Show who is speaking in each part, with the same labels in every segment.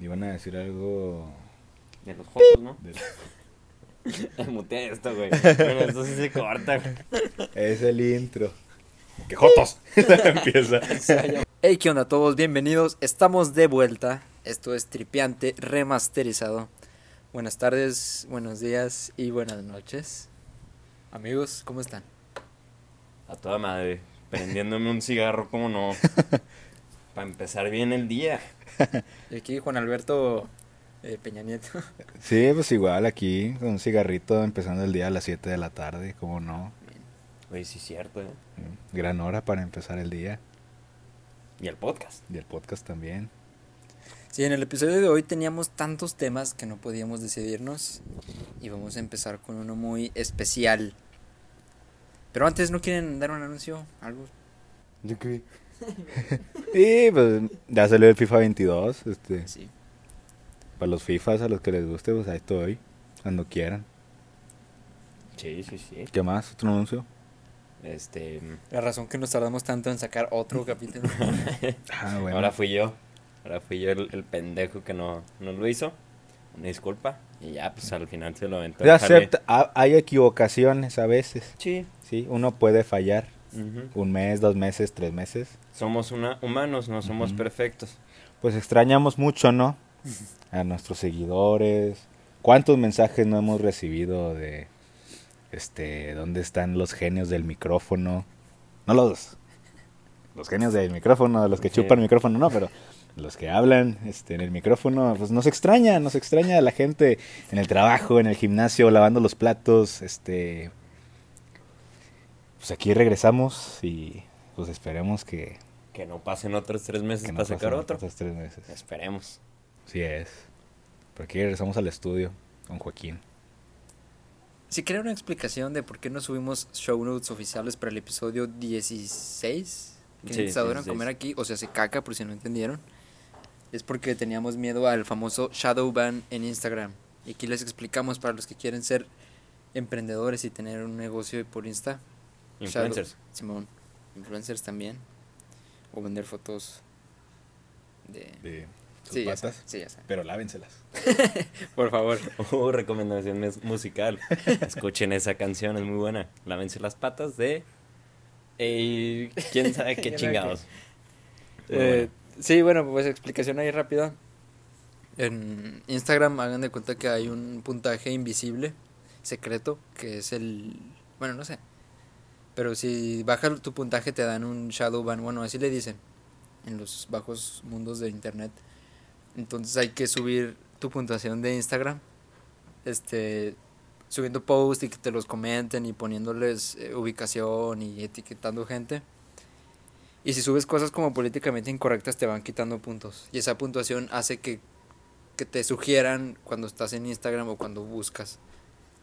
Speaker 1: Iban a decir algo.
Speaker 2: De los fotos, ¿no?
Speaker 1: de-
Speaker 2: Mutea esto, güey. Bueno, esto sí se corta, güey.
Speaker 1: Es el intro. ¡Qué jotos! Empieza.
Speaker 3: Hey, ¿qué onda a todos? Bienvenidos. Estamos de vuelta. Esto es Tripiante Remasterizado. Buenas tardes, buenos días y buenas noches. Amigos, ¿cómo están?
Speaker 2: A toda madre. Prendiéndome un cigarro, ¿cómo no? Para empezar bien el día.
Speaker 3: Y aquí Juan Alberto eh, Peña Nieto.
Speaker 1: Sí, pues igual aquí, con un cigarrito empezando el día a las 7 de la tarde, como no.
Speaker 2: Güey, sí es cierto, ¿eh?
Speaker 1: Gran hora para empezar el día.
Speaker 2: Y el podcast.
Speaker 1: Y el podcast también.
Speaker 3: Sí, en el episodio de hoy teníamos tantos temas que no podíamos decidirnos. Y vamos a empezar con uno muy especial. Pero antes, ¿no quieren dar un anuncio? ¿Algo?
Speaker 2: ¿De qué?
Speaker 1: Y pues ya salió el FIFA 22. Este,
Speaker 3: Sí.
Speaker 1: para los FIFAs, a los que les guste, pues ahí estoy. Cuando quieran.
Speaker 2: Sí, sí, sí.
Speaker 1: ¿Qué más? ¿Otro anuncio?
Speaker 2: Este.
Speaker 3: La razón que nos tardamos tanto en sacar otro capítulo.
Speaker 1: Ah, bueno.
Speaker 2: Ahora fui yo. Ahora fui yo el, el pendejo que no, no lo hizo. Una disculpa. Y ya, pues al final se lo aventó. Jale.
Speaker 1: acepta, ha- hay equivocaciones a veces.
Speaker 2: Sí.
Speaker 1: Sí, uno puede fallar. Un mes, dos meses, tres meses.
Speaker 2: Somos una, humanos, no somos perfectos.
Speaker 1: Pues extrañamos mucho, ¿no? A nuestros seguidores. ¿Cuántos mensajes no hemos recibido de este dónde están los genios del micrófono? No los los genios del micrófono, los que
Speaker 2: Sí.
Speaker 1: chupan el micrófono, no, pero los que hablan este en el micrófono, pues nos extraña, nos extraña la gente en el trabajo, en el gimnasio, lavando los platos, este pues aquí regresamos y pues esperemos que,
Speaker 2: Que no pasen otros tres meses
Speaker 1: que no
Speaker 2: para sacar otro.
Speaker 1: otros tres meses.
Speaker 2: Esperemos.
Speaker 1: Sí es. Pero aquí regresamos al estudio con Joaquín.
Speaker 3: Si quieren una explicación de por qué no subimos show notes oficiales para el episodio 16, que
Speaker 2: Sí,
Speaker 3: se adoran
Speaker 2: 16.
Speaker 3: comer aquí, o sea, se caca por si no entendieron, es porque teníamos miedo al famoso shadow ban en Instagram. Y aquí les explicamos para los que quieren ser emprendedores y tener un negocio por Insta.
Speaker 2: Influencers.
Speaker 3: Shadow- Simón, influencers también. O vender fotos de...
Speaker 1: De sus
Speaker 3: Sí, ya
Speaker 1: patas.
Speaker 3: sí, ya saben.
Speaker 1: Pero lávenselas.
Speaker 3: Por favor.
Speaker 2: Uh, recomendación musical. Escuchen esa canción, es muy buena. Lávense las patas de. eh, ¿Quién sabe qué chingados?
Speaker 3: Eh, sí, bueno, pues explicación ahí rápida. En Instagram hagan de cuenta que hay un puntaje invisible, secreto, que es el... Bueno, no sé. Pero si baja tu puntaje te dan un shadow ban, bueno, así le dicen, en los bajos mundos de internet. Entonces hay que subir tu puntuación de Instagram, este, subiendo posts y que te los comenten y poniéndoles eh, ubicación y etiquetando gente. Y si subes cosas como políticamente incorrectas te van quitando puntos. Y esa puntuación hace que, que te sugieran cuando estás en Instagram o cuando buscas.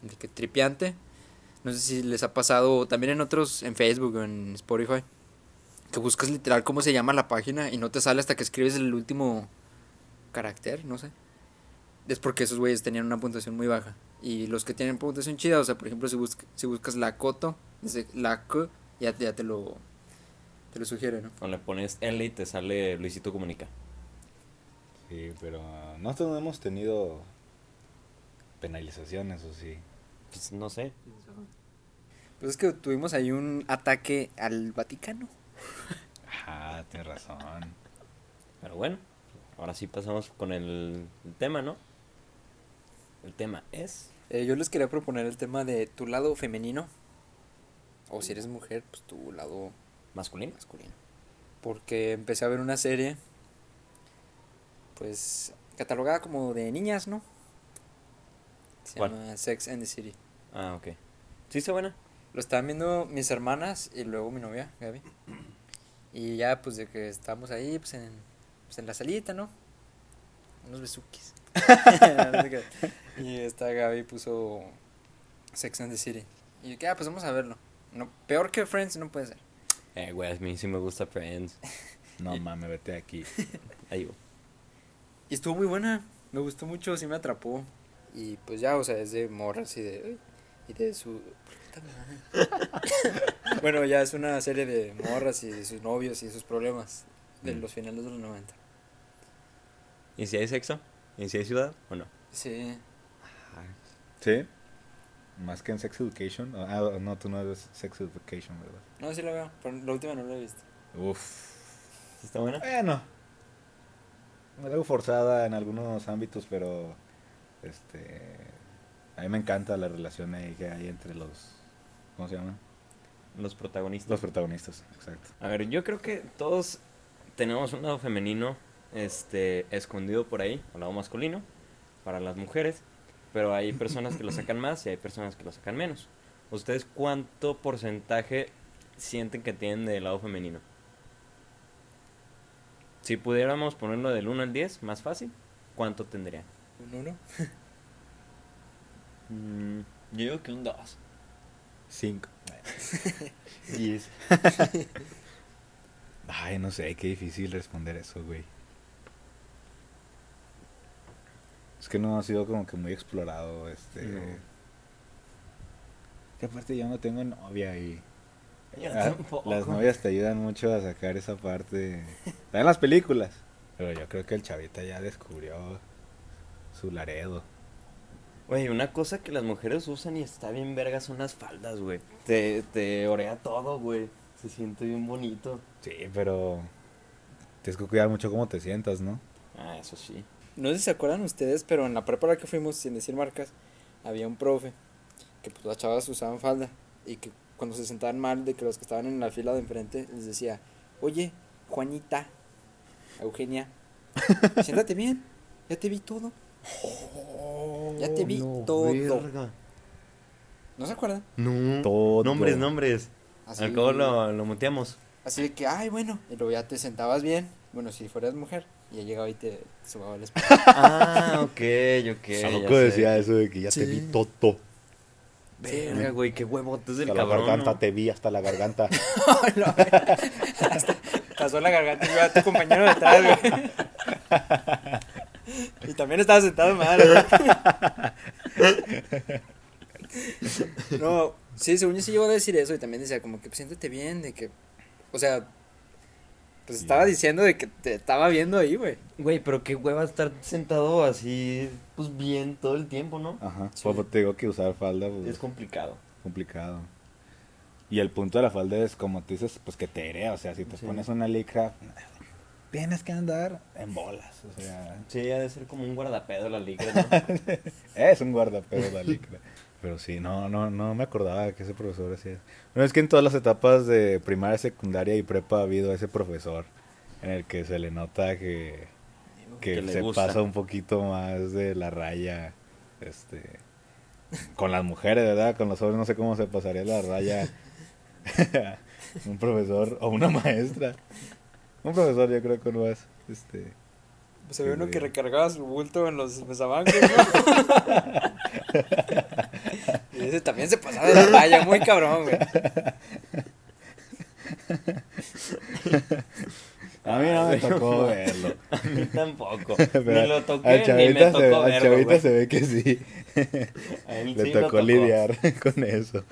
Speaker 3: De que tripiante. No sé si les ha pasado, o también en otros, en Facebook o en Spotify. Que buscas literal cómo se llama la página y no te sale hasta que escribes el último carácter, no sé. Es porque esos güeyes tenían una puntuación muy baja. Y los que tienen puntuación chida, o sea, por ejemplo, si, busc- si buscas la coto, dice la K, ya, ya te lo te lo sugiere, ¿no?
Speaker 2: O le pones L y te sale Luisito Comunica.
Speaker 1: Sí, pero ah, nosotros no hemos tenido penalizaciones, o sí.
Speaker 2: Pues no sé.
Speaker 3: Pues es que tuvimos ahí un ataque al Vaticano.
Speaker 1: Ajá, tienes razón.
Speaker 2: Pero bueno, ahora sí pasamos con el, el tema, ¿no? El tema es.
Speaker 3: Eh, yo les quería proponer el tema de tu lado femenino. O si eres mujer, pues tu lado
Speaker 2: masculino.
Speaker 3: masculino. Porque empecé a ver una serie, pues, catalogada como de niñas, ¿no? Se
Speaker 2: ¿Cuál?
Speaker 3: llama Sex and the City.
Speaker 2: Ah, ok. ¿Sí está buena?
Speaker 3: Lo estaban viendo mis hermanas y luego mi novia, Gaby. Y ya, pues, de que estábamos ahí, pues, en, pues, en la salita, ¿no? Unos qué. y esta Gaby puso Sex and the City. Y yo, que, ah, pues vamos a verlo. No, peor que Friends no puede ser.
Speaker 2: Eh, güey, a mí sí me gusta Friends.
Speaker 1: No mames, vete de aquí.
Speaker 2: Ahí.
Speaker 3: Y estuvo muy buena. Me gustó mucho, sí me atrapó. Y pues ya, o sea, es de morras y de. Y de su. bueno, ya es una serie de morras y de sus novios y sus problemas de
Speaker 1: Mm.
Speaker 3: los finales de los 90.
Speaker 2: ¿Y si hay sexo? ¿Y si hay ciudad o no?
Speaker 3: Sí.
Speaker 1: ¿Sí? Más que en Sex Education. Ah, no, tú no ves Sex Education, ¿verdad?
Speaker 3: No, sí la veo, pero la última no la he visto.
Speaker 1: Uf.
Speaker 2: ¿Está buena?
Speaker 1: Bueno. Algo forzada en algunos ámbitos, pero este a mí me encanta la relación ahí que hay entre los ¿cómo se llama?
Speaker 2: Los protagonistas.
Speaker 1: Los protagonistas, exacto.
Speaker 2: A ver, yo creo que todos tenemos un lado femenino este escondido por ahí, un lado masculino para las mujeres, pero hay personas que lo sacan más y hay personas que lo sacan menos. ¿Ustedes cuánto porcentaje sienten que tienen del lado femenino? Si pudiéramos ponerlo del 1 al 10, más fácil, ¿cuánto tendrían?
Speaker 3: ¿Un uno?
Speaker 2: Mm, yo digo que un 2.
Speaker 1: Cinco.
Speaker 2: 10.
Speaker 1: Ay, no sé, qué difícil responder eso, güey. Es que no ha sido como que muy explorado, este...
Speaker 2: No.
Speaker 1: Que aparte yo no tengo novia y...
Speaker 2: Yo
Speaker 1: Ah,
Speaker 2: tampoco.
Speaker 1: Las novias te ayudan mucho a sacar esa parte. Está en las películas. Pero yo creo que el chavita ya descubrió su Laredo.
Speaker 2: Güey, una cosa que las mujeres usan y está bien verga son las faldas, güey. Te, te orea todo, güey. Se siente bien bonito.
Speaker 1: Sí, pero tienes que cuidar mucho cómo te sientas, ¿no?
Speaker 2: Ah, eso sí.
Speaker 3: No sé si se acuerdan ustedes, pero en la prepa a la que fuimos, sin decir marcas, había un profe que pues las chavas usaban falda y que cuando se sentaban mal de que los que estaban en la fila de enfrente les decía, oye, Juanita, Eugenia, siéntate bien, ya te vi todo. Ya te vi todo. ¿No se acuerdan?
Speaker 2: No.
Speaker 1: Todo.
Speaker 2: Nombres, nombres.
Speaker 3: Así,
Speaker 2: Al cabo lo, lo muteamos.
Speaker 3: así de que, ay, bueno, y luego ya te sentabas bien, bueno, si fueras mujer, y ya llegaba y te, subaba el espejo.
Speaker 2: ah, ok, ok. sé.
Speaker 1: decía eso de que ya te vi todo.
Speaker 2: Verga, güey, qué huevotes del
Speaker 1: Hasta la
Speaker 2: cabrón.
Speaker 1: garganta
Speaker 2: ¿no?
Speaker 1: te vi, hasta la garganta.
Speaker 3: Pasó la garganta y vio a tu compañero detrás, güey. Y también estaba sentado mal. No, sí, según yo sí llegó a decir eso y también decía como que pues, siéntete bien, de que, o sea, pues estaba diciendo de que te estaba viendo ahí, güey.
Speaker 2: Güey, pero qué hueva estar sentado así, pues bien todo el tiempo, ¿no?
Speaker 1: Ajá.
Speaker 3: Sí.
Speaker 1: Pues te digo que usar falda, pues,
Speaker 2: Es complicado.
Speaker 1: complicado. Y el punto de la falda es, como tú dices, pues que te herea. O sea, si te
Speaker 2: Sí.
Speaker 1: pones una licra, tienes que andar en bolas. O sea,
Speaker 2: Sí, ha de ser como un guardapedo la liga, ¿no?
Speaker 1: es un guardapedo la licra. Pero sí, no, no, no me acordaba que ese profesor hacía eso. No, es que en todas las etapas de primaria, secundaria y prepa ha habido ese profesor en el que se le nota que, que, se
Speaker 2: gusta.
Speaker 1: pasa un poquito más de la raya, este, con las mujeres, ¿verdad? Con los hombres no sé cómo se pasaría la raya un profesor o una maestra. Un profesor yo creo que no es, este,
Speaker 3: Se ve uno que recargaba su bulto en los mesabancos, ¿no? y ese también se pasaba de la raya, muy cabrón, güey.
Speaker 1: a mí no me tocó verlo.
Speaker 2: A mí tampoco.
Speaker 1: Pero
Speaker 2: ni lo toqué,
Speaker 1: al
Speaker 2: ni
Speaker 1: chavita,
Speaker 2: me
Speaker 1: se,
Speaker 2: tocó
Speaker 1: al
Speaker 2: verlo,
Speaker 1: chavita se ve que sí.
Speaker 2: A él
Speaker 1: Le
Speaker 2: sí lo
Speaker 1: tocó lidiar con eso.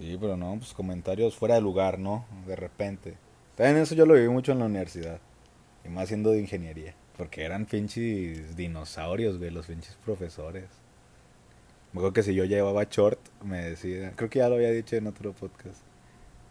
Speaker 1: Sí, pero no, pues comentarios fuera de lugar, ¿no? De repente. También eso yo lo viví mucho en la universidad. Y más siendo de ingeniería. Porque eran pinches dinosaurios, güey, los pinches profesores. Me acuerdo que si yo llevaba short, me decía, creo que ya lo había dicho en otro podcast,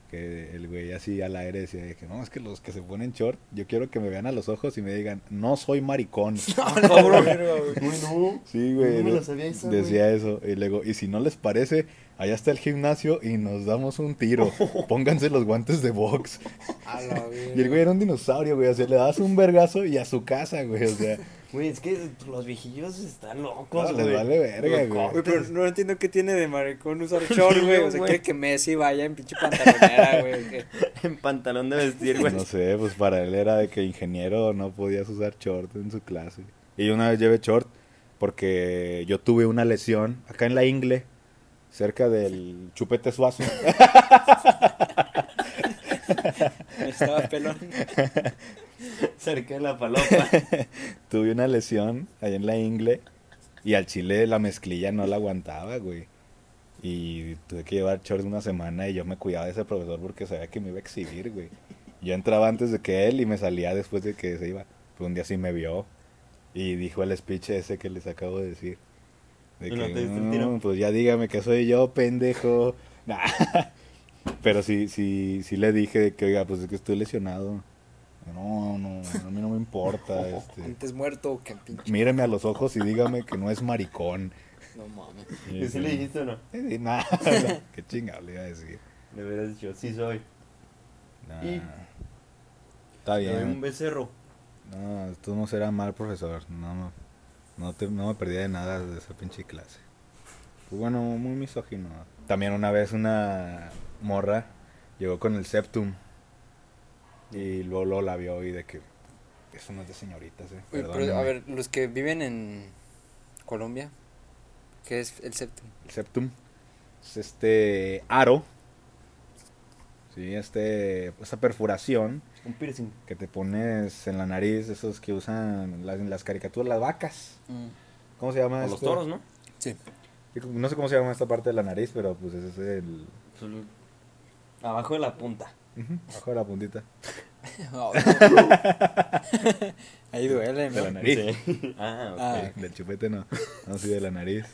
Speaker 1: que el güey así al aire decía de que no, es que los que se ponen short, yo quiero que me vean a los ojos y me digan, no soy maricón.
Speaker 2: Cabrón. Uy, no.
Speaker 1: Sí, güey.
Speaker 2: No me la sabía güey.
Speaker 1: decía eso. Y luego, y si no les parece, allá está el gimnasio y nos damos un tiro. Pónganse los guantes de box.
Speaker 3: A la
Speaker 1: Y el güey era un dinosaurio, güey. O sea, le das un vergazo y a su casa, güey. O sea,
Speaker 2: Güey, es que los viejillos están locos,
Speaker 1: No, les
Speaker 2: güey.
Speaker 1: vale verga, güey.
Speaker 3: Güey, pero no entiendo qué tiene de maricón usar short, güey. O sea,
Speaker 2: güey.
Speaker 3: quiere que Messi vaya en pinche pantalonera, güey.
Speaker 2: En pantalón de vestir, güey.
Speaker 1: no sé, pues para él era de que ingeniero no podías usar short en su clase. Y yo una vez llevé short porque yo tuve una lesión acá en la ingle, cerca del chupete suazo.
Speaker 3: Estaba pelón.
Speaker 2: Cerca de la palopa.
Speaker 1: tuve una lesión ahí en la ingle y al chile la mezclilla no la aguantaba, güey. Y tuve que llevar shorts una semana y yo me cuidaba de ese profesor porque sabía que me iba a exhibir, güey. Yo entraba antes de que él y me salía después de que se iba. Pero un día sí me vio y dijo el speech ese que les acabo de decir. De
Speaker 2: ¿Y
Speaker 1: que,
Speaker 2: no te
Speaker 1: "No,
Speaker 2: tiro?"
Speaker 1: pues ya dígame que soy yo, pendejo. Nah. Pero sí, sí, sí le dije de que, oiga, pues es que estoy lesionado. No, no, a mí no me importa. Este.
Speaker 3: Antes muerto que pinche.
Speaker 1: Míreme a los ojos y dígame que no es maricón.
Speaker 3: No mames.
Speaker 2: ¿Y si le dijiste o no?
Speaker 1: Eh, Nada, qué chingado le iba a decir.
Speaker 2: Le hubieras dicho, sí soy.
Speaker 1: Nah.
Speaker 2: Y-
Speaker 1: Está
Speaker 2: Te doy un
Speaker 1: bien.
Speaker 2: becerro.
Speaker 1: No, tú no serás mal profesor. No, me- no, te, no me perdía de nada de esa pinche clase. Pues bueno, muy misógino. También una vez una morra llegó con el septum. Y luego, luego la vio y de que eso no es de señoritas, eh.
Speaker 3: Pero,
Speaker 1: Perdóname.
Speaker 3: a ver, los que viven en Colombia, ¿qué es el séptimo?
Speaker 1: El septum es este aro. Sí, este, esa perforación
Speaker 2: Un piercing.
Speaker 1: que te pones en la nariz, esos que usan las, en las caricaturas, las vacas. ¿Cómo se llama
Speaker 2: O los
Speaker 1: esto?
Speaker 2: toros, ¿no?
Speaker 3: Sí.
Speaker 1: No sé cómo se llama esta parte de la nariz, pero pues ese es el...
Speaker 2: Abajo de la punta.
Speaker 1: De la puntita
Speaker 3: Ahí duele,
Speaker 1: de la nariz.
Speaker 2: Sí. ah, ok.
Speaker 3: Ah.
Speaker 1: Sí, del chupete no, no, sí de la nariz.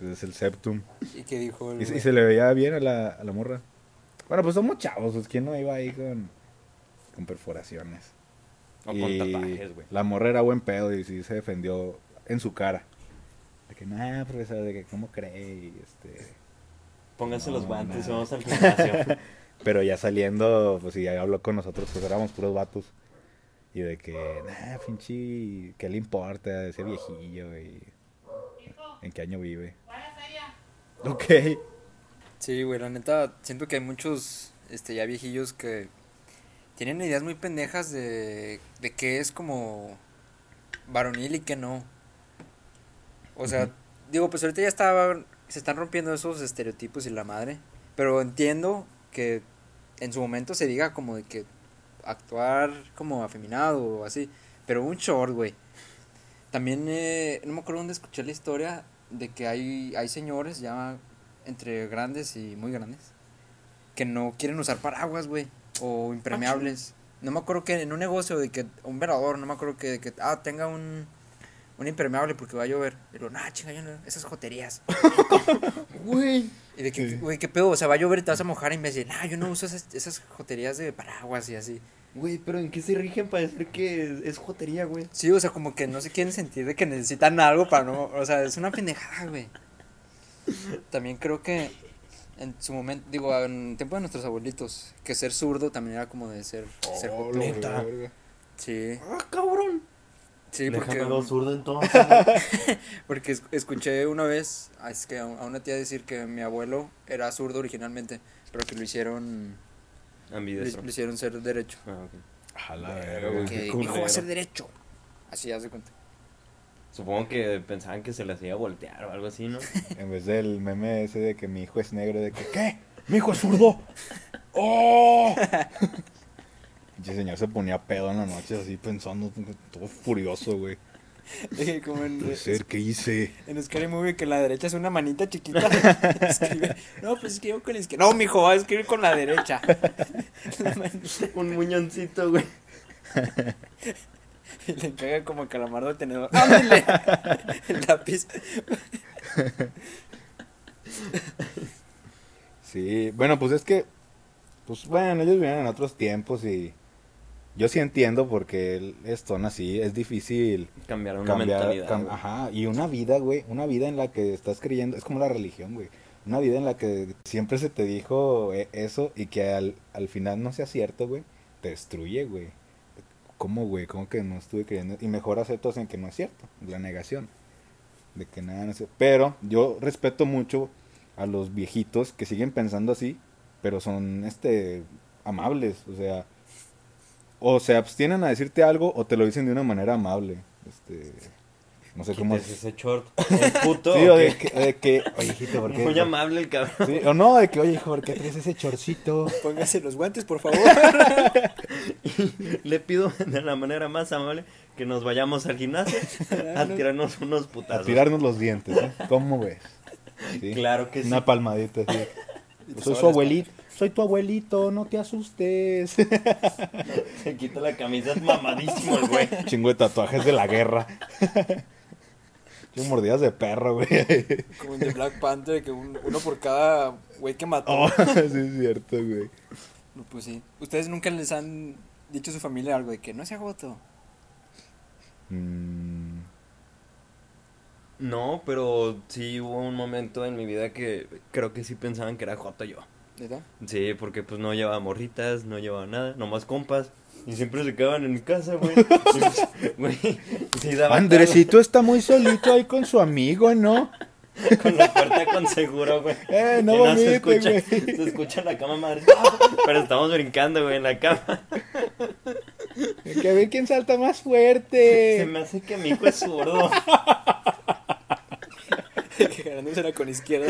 Speaker 1: Es el septum.
Speaker 3: ¿Y qué dijo el
Speaker 1: Y, se- y
Speaker 3: güey?
Speaker 1: se le veía bien a la, a la morra. Bueno, pues somos chavos, pues quién no iba ahí con, con perforaciones.
Speaker 2: O
Speaker 1: Y
Speaker 2: con tatuajes, güey.
Speaker 1: La morra era buen pedo y sí se defendió en su cara. De que, nah, profesor, de que cómo cree y este...
Speaker 2: Pónganse
Speaker 1: No,
Speaker 2: los guantes y
Speaker 1: nada.
Speaker 2: vamos al gimnasio.
Speaker 1: Pero ya saliendo, pues sí, ya habló con nosotros, pues éramos puros vatos. Y de que, nah, pinche, ¿qué le importa ese viejillo? Y, ¿En qué año vive? Ok.
Speaker 3: Sí, güey, la neta, siento que hay muchos, este, ya viejillos que tienen ideas muy pendejas de, de qué es como varonil y qué no. O sea, digo, pues ahorita ya está, se están rompiendo esos estereotipos y la madre, pero entiendo que en su momento se diga como de que actuar como afeminado o así, pero un short, güey. También, eh, no me acuerdo dónde escuché la historia de que hay, hay señores ya entre grandes y muy grandes que no quieren usar paraguas, güey, o impermeables. No me acuerdo que en un negocio de que un velador, no me acuerdo que, que ah, tenga un, un impermeable porque va a llover. Y luego, nah, chinga, yo no, esas joterías.
Speaker 2: Güey.
Speaker 3: Y de que, güey, qué pedo, o sea, va a llover y te vas a mojar y me dice, nah, yo no uso esas, esas joterías de paraguas y así.
Speaker 2: Güey, pero ¿en qué se rigen para decir que es, es jotería, güey?
Speaker 3: Sí, o sea, como que no se quieren sentir de que necesitan algo para no, o sea, es una pendejada, güey. También creo que en su momento, digo, en tiempo de nuestros abuelitos, que ser zurdo también era como de ser, ser
Speaker 1: Oh, verga.
Speaker 3: Sí,
Speaker 2: ¡Ah, cabrón!
Speaker 3: Sí, porque,
Speaker 2: Déjame lo zurdo entonces.
Speaker 3: porque es- escuché una vez a, es que a una tía decir que mi abuelo era zurdo originalmente, pero que lo hicieron, lo,
Speaker 2: Ambidestro.
Speaker 3: lo hicieron ser derecho.
Speaker 2: Ah, ok.
Speaker 1: A la
Speaker 2: Verga,
Speaker 1: verga,
Speaker 2: güey.
Speaker 3: Que va a ser derecho. Así, haz de cuenta.
Speaker 2: Supongo que pensaban que se les iba a voltear o algo así, ¿no?
Speaker 1: En vez del meme ese de que mi hijo es negro, de que, ¿qué? ¿Mi hijo es zurdo? ¡Oh! Pinche señor se ponía pedo en la noche así pensando, todo furioso, güey.
Speaker 3: como en,
Speaker 1: Puede ser, ¿qué hice?
Speaker 3: En Scary Movie que la derecha es una manita chiquita. Escribe, no, pues escribo con la izquierda. No, mijo, va a escribir con la derecha. La.
Speaker 2: Un muñoncito, güey.
Speaker 3: y le pega como calamardo al tenedor. ¡Ándale! El lápiz.
Speaker 1: Sí, bueno, pues es que, pues bueno, ellos viven en otros tiempos y yo sí entiendo porque el- son así, es difícil cambiar,
Speaker 2: una mentalidad.
Speaker 1: cam- ajá, y una vida, güey, una vida en la que estás creyendo, es como la religión, güey, una vida en la que siempre se te dijo eh, eso y que al, al final no sea cierto, güey, te destruye, güey. ¿Cómo, güey? ¿Cómo que no estuve creyendo? Y mejor aceptas en que no es cierto, la negación, de que nada, no sé. Pero yo respeto mucho a los viejitos que siguen pensando así, pero son, este, amables, o sea, o se abstienen a decirte algo o te lo dicen de una manera amable, este, no sé cómo...
Speaker 2: Quítese ese short. El puto.
Speaker 1: Sí,
Speaker 2: ¿o
Speaker 1: o de que, de que, oye, hijito, ¿por qué?
Speaker 2: Muy amable el cabrón.
Speaker 1: Sí, o no, de que, oye, hijo, ¿por qué traes ese chorcito?
Speaker 3: Póngase los guantes, por favor.
Speaker 2: Le pido de la manera más amable que nos vayamos al gimnasio a tirarnos unos
Speaker 1: A
Speaker 2: putazos.
Speaker 1: tirarnos los dientes, ¿eh? ¿Cómo ves? Sí.
Speaker 2: Claro que sí.
Speaker 1: Una palmadita.
Speaker 3: Y te
Speaker 1: Soy su abuelito, soy tu abuelito, no te asustes.
Speaker 2: Se quita la camisa, es mamadísimo el güey.
Speaker 1: Chingo de tatuajes de la guerra. Chingo mordidas de perro, güey.
Speaker 3: Como en The Black Panther, que un- uno por cada güey que mató.
Speaker 1: Oh, sí es cierto, güey.
Speaker 3: No, pues sí. ¿Ustedes nunca les han dicho a su familia algo de que no sea goto?
Speaker 1: Mm,
Speaker 2: No, pero sí hubo un momento en mi vida que creo que sí pensaban que era Joto yo.
Speaker 3: ¿Verdad?
Speaker 2: Sí, porque pues no llevaba morritas, no llevaba nada, nomás compas. Y siempre se quedaban en mi casa, güey. Sí
Speaker 1: Andresito está muy solito ahí con su amigo, ¿no?
Speaker 2: con la puerta con seguro, güey.
Speaker 1: Eh, no
Speaker 2: Y
Speaker 1: vomite,
Speaker 2: se escucha,
Speaker 1: güey.
Speaker 2: se escucha en la cama madre. Pero estamos brincando, güey, en la cama.
Speaker 1: Que a ver quién salta más
Speaker 2: Se
Speaker 1: fuerte.
Speaker 2: me hace que mi hijo es zurdo.
Speaker 3: que ganándosela con izquierda.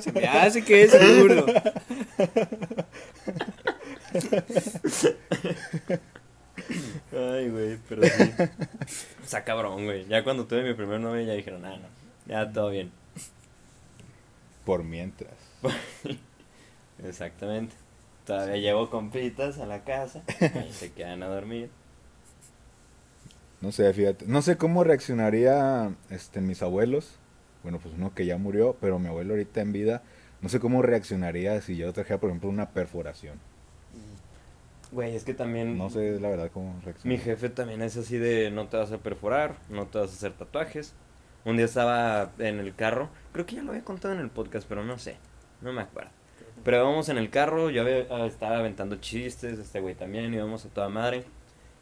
Speaker 3: Se me hace que es duro.
Speaker 2: Ay, güey, pero sí. Está cabrón, güey. Ya cuando tuve mi primer novio ya dijeron, ah, no, ya todo bien.
Speaker 1: Por mientras.
Speaker 2: Exactamente. Todavía llevo compritas a la casa y se quedan a dormir.
Speaker 1: No sé, fíjate. No sé cómo reaccionaría este, mis abuelos. Bueno, pues uno que ya murió, pero mi abuelo ahorita en vida. No sé cómo reaccionaría si yo trajera, por ejemplo, una perforación.
Speaker 2: Güey, es que también
Speaker 1: No sé, la verdad, cómo
Speaker 2: mi
Speaker 1: reaccionaría.
Speaker 2: jefe también es así de no te vas a perforar, no te vas a hacer tatuajes. Un día estaba en el carro, creo que ya lo había contado en el podcast, pero no sé, no me acuerdo. Pero íbamos en el carro, yo había- ah, estaba aventando chistes, este güey también, íbamos a toda madre.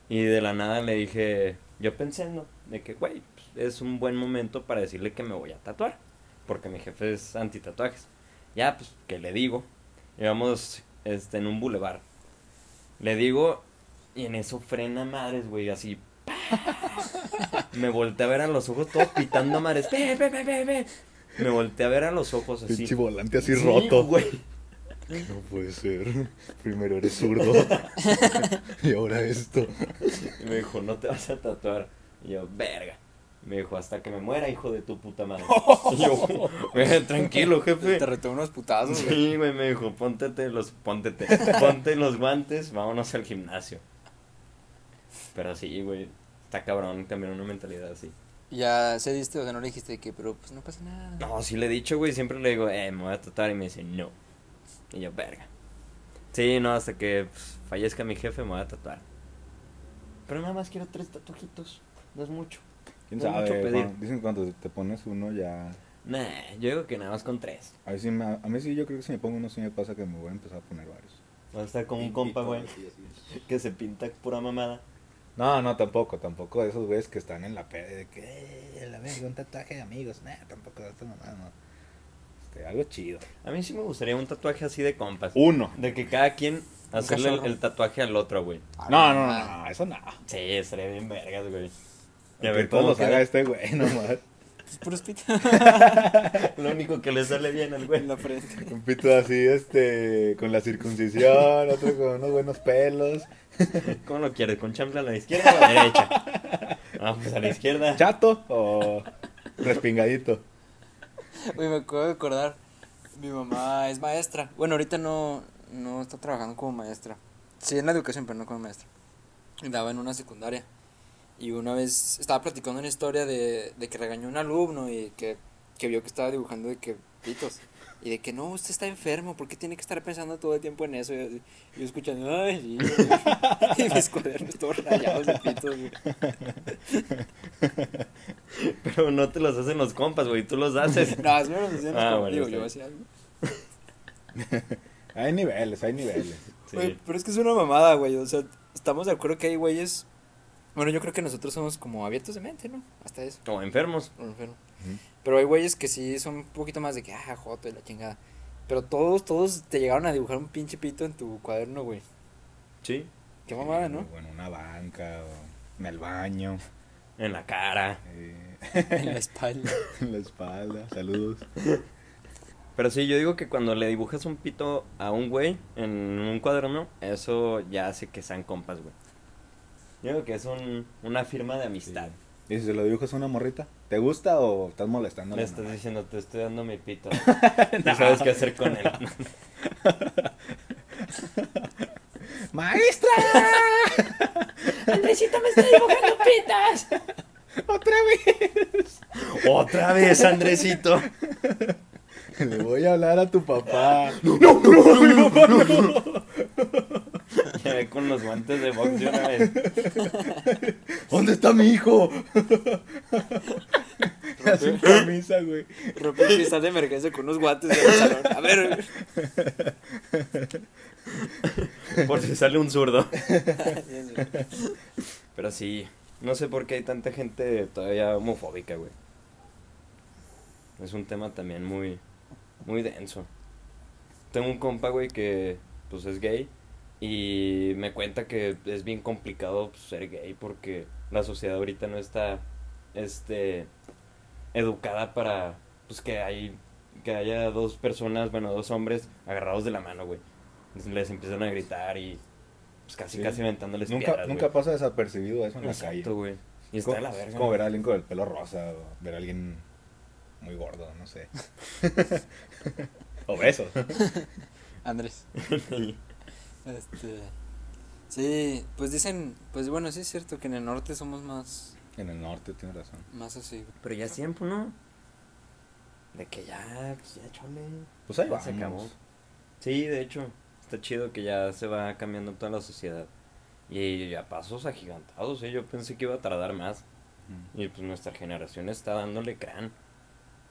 Speaker 2: Y de la nada le dije, yo pensando, de que, güey, es un buen momento para decirle que me voy a tatuar. Porque mi jefe es anti-tatuajes. Ya, pues, ¿qué le digo? Íbamos este, en un bulevar. Le digo, y en eso frena madres, güey, así. Me volteé a ver a los ojos, todo pitando a madres. Ve, ve, ve, ve, ve. Me volteé a ver a los ojos así.
Speaker 1: Pinche volante así
Speaker 2: Sí,
Speaker 1: roto.
Speaker 2: güey.
Speaker 1: No puede ser. Primero eres zurdo. y ahora esto.
Speaker 2: Y me dijo, no te vas a tatuar. Y yo, verga. Me dijo, hasta que me muera, hijo de tu puta madre. Y yo, "Güey, tranquilo, jefe.
Speaker 3: Te retó unos putazos.
Speaker 2: Sí, güey, me dijo, póntete los, póntete, ponte los guantes, vámonos al gimnasio. Pero sí, güey, está cabrón cambiar una mentalidad así.
Speaker 3: Ya se diste, o sea, no le dijiste que, pero pues no pasa nada.
Speaker 2: No, sí le he dicho, güey, siempre le digo, eh, me voy a tatuar y me dice, no. Y yo, verga. Sí, no, hasta que pues, fallezca mi jefe me voy a tatuar. Pero nada más quiero tres tatuajitos, no es mucho.
Speaker 1: ¿Quién
Speaker 2: No es mucho
Speaker 1: sabe?
Speaker 2: pedir.
Speaker 1: cuando- dicen que cuando te pones uno ya...
Speaker 2: Nah, yo digo que nada más con tres.
Speaker 1: A, ver si me- a mí sí, yo creo que si me pongo uno sí me pasa que me voy a empezar a poner varios.
Speaker 2: Va a estar como un compa, güey, que se pinta pura mamada.
Speaker 1: No, no, tampoco, tampoco de esos güeyes que están en la pede de que, eh, la verga, un tatuaje de amigos. Nah, tampoco de estas mamadas, no. Este, algo chido.
Speaker 2: A mí sí me gustaría un tatuaje así de compas.
Speaker 1: Uno.
Speaker 2: De que cada quien hacerle el, tatuaje al otro, güey.
Speaker 1: No, no, no, no, eso no.
Speaker 2: Sí, estaría bien vergas, güey. Y a ver
Speaker 1: todos
Speaker 2: cómo
Speaker 1: los haga este güey nomás.
Speaker 3: Pues puro espita
Speaker 2: Lo único que le sale bien al güey.
Speaker 3: en la frente.
Speaker 1: Un pito así, este, con la circuncisión, otro con unos buenos pelos.
Speaker 2: ¿Cómo lo quieres? ¿Con chancla a la izquierda o a la derecha? Ah, pues a la izquierda.
Speaker 1: ¿Chato o respingadito?
Speaker 3: Oye, me acabo de acordar. Mi mamá es maestra. Bueno, ahorita no, no está trabajando como maestra. Sí, en la educación, pero no como maestra. Daba en una secundaria. Y una vez estaba platicando una historia de, de que regañó a un alumno y que, que vio que estaba dibujando de que pitos. Y de que no, usted está enfermo, ¿por qué tiene que estar pensando todo el tiempo en eso? Y, yo escuchando, ay, sí. güey". y mis cuadernos todos rayados de pitos, güey.
Speaker 2: Pero no te los hacen los compas, güey. Tú los haces.
Speaker 3: No, así me lo decían los
Speaker 2: Ah,
Speaker 3: com-
Speaker 2: bueno,
Speaker 3: digo, yo hacía algo.
Speaker 1: Hay niveles, hay niveles.
Speaker 2: Sí.
Speaker 3: Güey, pero es que es una mamada, güey. O sea, estamos de acuerdo que hay güeyes. Bueno, yo creo que nosotros somos como abiertos de mente, ¿no? Hasta eso.
Speaker 2: Como enfermos.
Speaker 3: o. Pero hay güeyes que sí son un poquito más de que, ah, joto y la chingada. Pero todos, todos te llegaron a dibujar un pinche pito en tu cuaderno, güey.
Speaker 2: Sí.
Speaker 3: Qué mamada, ¿no?
Speaker 1: Bueno, una banca o en el baño,
Speaker 2: En la cara.
Speaker 1: eh,
Speaker 3: en la espalda.
Speaker 1: en la espalda. Saludos.
Speaker 2: Pero sí, yo digo que cuando le dibujas un pito a un güey en un cuaderno, eso ya hace que sean compas, güey. Yo digo que es un, una firma de amistad.
Speaker 1: Y si se lo dibujas a una morrita, ¿te gusta o estás molestando?
Speaker 2: Le estás diciendo, te estoy dando mi pito. Tú sabes qué hacer con él.
Speaker 1: ¡Maestra!
Speaker 3: Andresito me está dibujando pitas.
Speaker 1: ¡Otra vez!
Speaker 2: Otra vez, Andresito.
Speaker 1: Le voy a hablar a tu papá.
Speaker 2: Ya ve con los guantes de box de una vez.
Speaker 1: ¿Dónde está mi hijo? Sin camisa, güey.
Speaker 3: Rompe el cristal de emergencia con unos guantes del salón. A ver.
Speaker 2: Por si sale un zurdo. Pero sí, no sé por qué hay tanta gente todavía homofóbica, güey. Es un tema también muy, muy denso. Tengo un compa, güey, que pues es gay y me cuenta que es bien complicado pues, ser gay porque la sociedad ahorita no está, este, educada para, pues que hay, que haya dos personas, bueno, dos hombres agarrados de la mano, güey. Les empiezan a gritar y pues casi
Speaker 1: Sí.
Speaker 2: casi aventándoles
Speaker 1: Nunca,
Speaker 2: piedras,
Speaker 1: nunca
Speaker 2: güey.
Speaker 1: pasa desapercibido eso en la
Speaker 2: Exacto,
Speaker 1: calle.
Speaker 2: güey. Y
Speaker 1: Es
Speaker 2: está
Speaker 1: como,
Speaker 2: de la
Speaker 1: es
Speaker 2: verga.
Speaker 1: como
Speaker 2: ¿no?
Speaker 1: ver a alguien con el pelo rosa o ver a alguien muy gordo, no sé. Obeso.
Speaker 3: Andrés. Este. Sí, pues dicen. Pues bueno, sí es cierto que en el norte somos más.
Speaker 1: En el norte, tienes razón.
Speaker 3: Más así.
Speaker 2: Pero ya es tiempo, ¿no? De que ya, pues ya chole.
Speaker 1: Pues ahí
Speaker 2: Ya se acabó.
Speaker 1: vamos.
Speaker 2: Sí, de hecho, está chido que ya se va cambiando toda la sociedad. Y a pasos agigantados, ¿eh? Yo pensé que iba a tardar más.
Speaker 1: Mm.
Speaker 2: Y pues nuestra generación está dándole crán.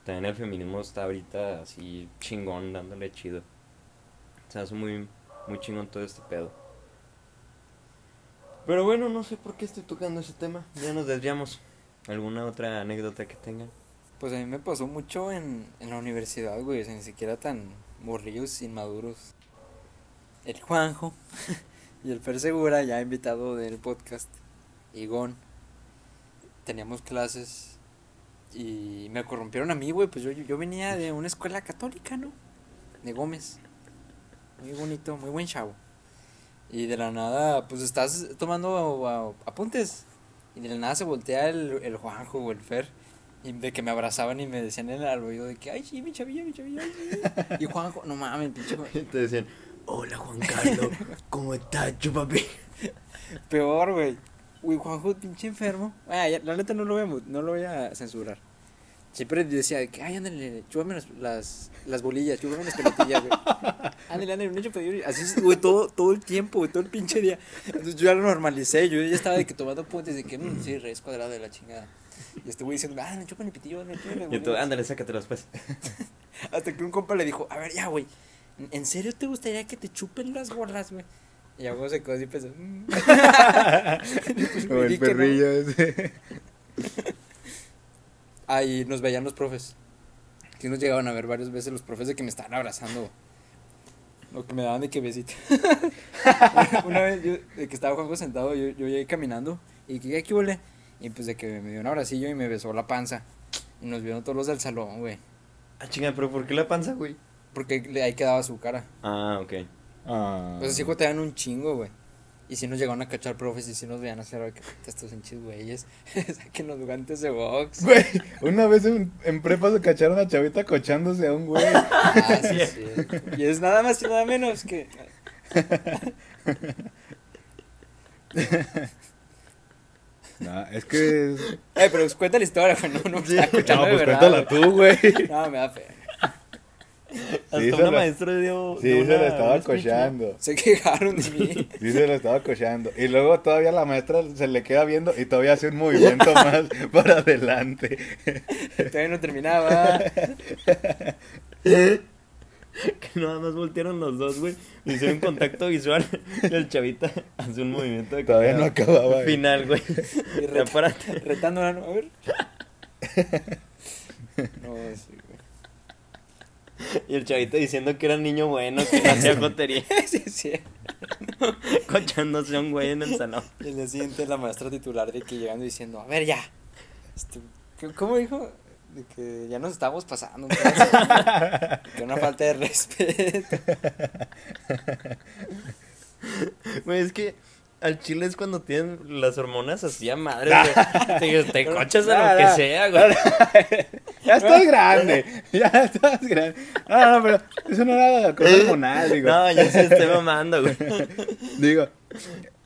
Speaker 2: También el feminismo está ahorita así chingón, dándole chido. O sea, es muy, muy chingón todo este pedo. Pero bueno, no sé por qué estoy tocando ese tema. Ya nos desviamos. ¿Alguna otra anécdota que tengan?
Speaker 3: Pues a mí me pasó mucho en, en la universidad, güey. Ni siquiera tan morrillos, inmaduros. El Juanjo y el Fer Segura, ya invitado del podcast. Y Gon. Teníamos clases y me corrompieron a mí, güey. Pues yo, yo venía de una escuela católica, ¿no? De Gómez. Muy bonito, muy buen chavo. Y de la nada, pues estás tomando a- apuntes. Y de la nada se voltea el, el Juanjo o el Fer. Y de que me abrazaban y me decían en el oído de que, ay, sí, mi chavillo, mi chavillo. ay, sí". Y Juanjo, no mames, pinche.
Speaker 2: Y te decían, hola Juan Carlos, ¿cómo estás, chupapi?
Speaker 3: Peor, güey. Uy, Juanjo, pinche enfermo. Ah, ya, la neta no lo voy a, mu- no lo voy a censurar. Siempre decía de que, ay, ándale, chúpame las, las, las bolillas, chúpame las pelotillas, güey. Ándale, ándale, un chupadillo. Así, es, güey, todo, todo el tiempo, güey, todo el pinche día. Entonces yo ya lo normalicé, yo ya estaba de que tomando puntos de que, "Mm, sí, raíz cuadrada de la chingada. Y este güey diciendo, ah, chupan el pitillo, me chupan las
Speaker 2: Y tú,
Speaker 3: bolillas".
Speaker 2: ándale, sácatelos pues.
Speaker 3: Hasta que un compa le dijo, a ver, ya, güey, ¿en serio te gustaría que te chupen las bolas, güey? Y a huevo se quedó así pensando, "Mm". Pues,
Speaker 1: Como
Speaker 3: güey,
Speaker 1: el
Speaker 3: que no.
Speaker 1: perrillo ese.
Speaker 3: Ahí nos veían los profes. Que nos llegaban a ver varias veces los profes de que me estaban abrazando. O que me daban de que besito. Una vez yo, de que estaba Juanjo sentado, yo, yo llegué caminando y que aquí volé. Y pues de que me dio un abracillo y me besó la panza. Y nos vieron todos los del salón, güey.
Speaker 2: Ah, chinga, pero ¿por qué la panza, güey?
Speaker 3: Porque le- ahí quedaba su cara.
Speaker 2: Ah, ok.
Speaker 1: Ah.
Speaker 3: Pues así te dan un chingo, güey. Y si nos llegaron a cachar profes y si nos veían hacer que estos hinchis güeyes saquen los guantes de box.
Speaker 1: Güey, una vez en, en prepa se cacharon a Chavita cochándose a un güey.
Speaker 3: Ah, sí, sí. Y es nada más y nada menos que.
Speaker 1: No, es que.
Speaker 3: Ay, pero cuenta la historia, güey. No, no escuchando
Speaker 1: No, pues
Speaker 3: verdad.
Speaker 1: cuéntala
Speaker 3: güey.
Speaker 1: tú, güey.
Speaker 3: No, me da fe.
Speaker 2: Hasta
Speaker 1: Sí,
Speaker 2: una
Speaker 1: lo-
Speaker 2: maestra dio.
Speaker 1: Sí,
Speaker 2: dio
Speaker 1: se lo estaba cochando.
Speaker 3: Se quejaron de mí.
Speaker 1: Sí, se lo estaba cochando. Y luego todavía la maestra se le queda viendo y todavía hace un movimiento más para adelante.
Speaker 3: Todavía no terminaba.
Speaker 2: Que nada más voltearon los dos, güey. Hicieron contacto visual. Y el chavita hace un movimiento de
Speaker 1: Todavía no acababa.
Speaker 2: Final, güey.
Speaker 3: Y reta- retándola, ¿no? A ver. No, sí, güey.
Speaker 2: Y el chavita diciendo que era niño bueno, que no hacía jotería.
Speaker 3: Sí, sí.
Speaker 2: Cochándose a un güey en el salón.
Speaker 3: Y el día siguiente la maestra titular de que llegando diciendo, a ver ya. Este, ¿qué- ¿Cómo dijo? De que ya nos estábamos pasando. un que una falta de respeto.
Speaker 2: Güey, es que al chile es cuando tienen las hormonas así a madre, güey. Te, te cochas a lo que sea, güey.
Speaker 1: ya estás grande. Ya estás grande. No, no, pero eso no era cosa hormonal, digo.
Speaker 2: No, yo sí estoy mamando, güey.
Speaker 1: Digo,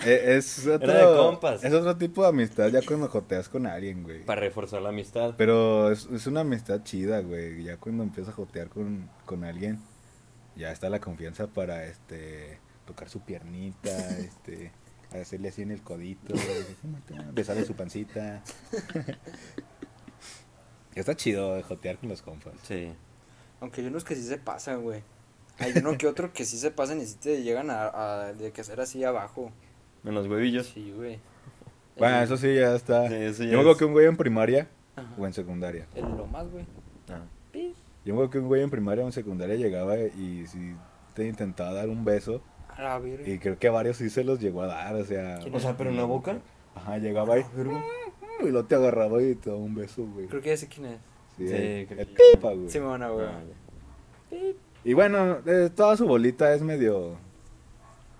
Speaker 1: e- es otro,
Speaker 2: Era de compas.
Speaker 1: es otro tipo de amistad ya cuando joteas con alguien, güey.
Speaker 2: Para reforzar la amistad.
Speaker 1: Pero es, es una amistad chida, güey. Ya cuando empiezas a jotear con, con alguien, ya está la confianza para, este, tocar su piernita, este, hacerle así en el codito, besarle su pancita. Está chido de jotear con los compas.
Speaker 2: Sí.
Speaker 3: Aunque hay unos que sí se pasan, güey. Hay uno que otro que sí se pasan y sí te llegan a, a de que hacer así abajo.
Speaker 2: En los huevillos.
Speaker 3: Sí, güey.
Speaker 1: Bueno,
Speaker 3: El-
Speaker 1: eso sí, ya está.
Speaker 2: Sí, eso ya
Speaker 1: Yo me acuerdo que un güey en primaria
Speaker 3: Ajá.
Speaker 1: o en secundaria.
Speaker 3: El lo más, güey.
Speaker 2: Ah.
Speaker 1: Yo me acuerdo que un güey en primaria o en secundaria llegaba y si te intentaba dar un beso. Y creo que a varios sí se los llegó a dar, o sea.
Speaker 3: ¿Quién
Speaker 2: O sea, pero en la boca.
Speaker 1: Ajá, llegaba ahí. Y lo te agarraba y te daba un beso, güey.
Speaker 3: Creo que ya sé quién es.
Speaker 1: Sí,
Speaker 2: Sí, creo
Speaker 1: el
Speaker 2: que-
Speaker 1: güey.
Speaker 3: Sí, me van a güey.
Speaker 2: Ah.
Speaker 1: Y bueno, eh, toda su bolita es medio.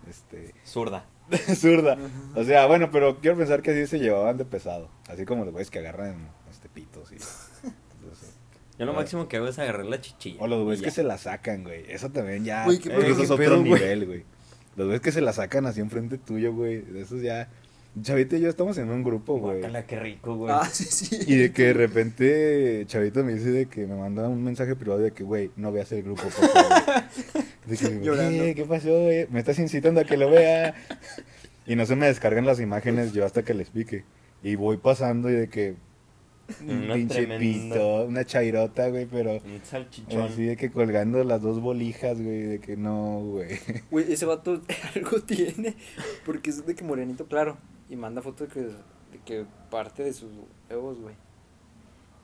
Speaker 1: Este.
Speaker 2: Zurda.
Speaker 1: zurda. O sea, bueno, pero quiero pensar que así se llevaban de pesado. Así como los güeyes que agarran este pitos y. entonces,
Speaker 2: Yo lo
Speaker 1: Ah.
Speaker 2: máximo que hago es agarrar la chichilla.
Speaker 1: O los güeyes que se la sacan, güey. Eso también ya.
Speaker 3: Güey, qué
Speaker 1: eh, eso es otro
Speaker 3: pedo, güey.
Speaker 1: nivel, güey. Los güeyes que se la sacan así enfrente tuyo, güey. De esos ya. Chavito y yo estamos en un grupo, güey.
Speaker 2: Guácala, qué rico, güey.
Speaker 3: Ah, sí, sí.
Speaker 1: Y de que de repente Chavito me dice de que me manda un mensaje privado de que, güey, no veas el grupo, por favor. De que,
Speaker 3: Llorando.
Speaker 1: "¿Qué? ¿qué pasó? güey? Me estás incitando a que lo vea. Y no se me descargan las imágenes yo hasta que les pique. Y voy pasando y de que un
Speaker 2: Una
Speaker 1: pinche pito, una chairota, güey, pero
Speaker 2: Un salchichón.
Speaker 1: así de que colgando las dos bolijas, güey, de que no, güey.
Speaker 3: Güey, ese vato algo tiene. Porque es de que morenito, claro. Y manda fotos de que, de que parte de sus huevos, güey.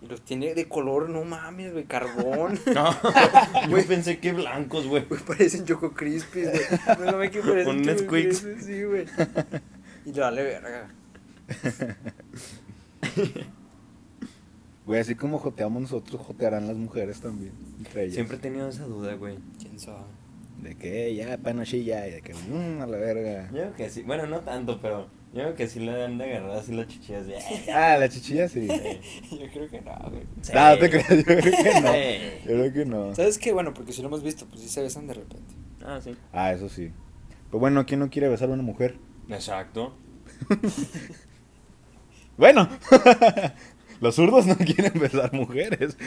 Speaker 3: Y los tiene de color, no mames, güey, carbón.
Speaker 2: No, güey, pensé que blancos, güey.
Speaker 3: Güey, parecen Choco Crispies, güey. No mames, que parecen
Speaker 2: Un
Speaker 3: Choco. Crispies, sí, güey. Y le vale verga.
Speaker 1: Güey, así como joteamos nosotros, jotearán las mujeres también. Entre ellas.
Speaker 2: Siempre he tenido esa duda, güey.
Speaker 3: ¿Quién sabe?
Speaker 1: De que ya, panochilla, y de que, mmm, a la verga.
Speaker 2: Yo creo que sí. Bueno, no tanto, pero yo creo que sí le dan de agarrar así las chichillas. de-
Speaker 1: Ah, la chichilla sí.
Speaker 3: Yo creo que no, güey.
Speaker 2: Sí.
Speaker 1: No, no te creas, yo creo que no.
Speaker 2: Sí.
Speaker 1: Yo creo que no.
Speaker 3: ¿Sabes qué? Bueno, porque si lo hemos visto, pues sí se besan de repente.
Speaker 2: Ah, sí.
Speaker 1: Ah, eso sí. Pero bueno, ¿quién no quiere besar a una mujer?
Speaker 2: Exacto.
Speaker 1: Bueno, los zurdos no quieren besar mujeres.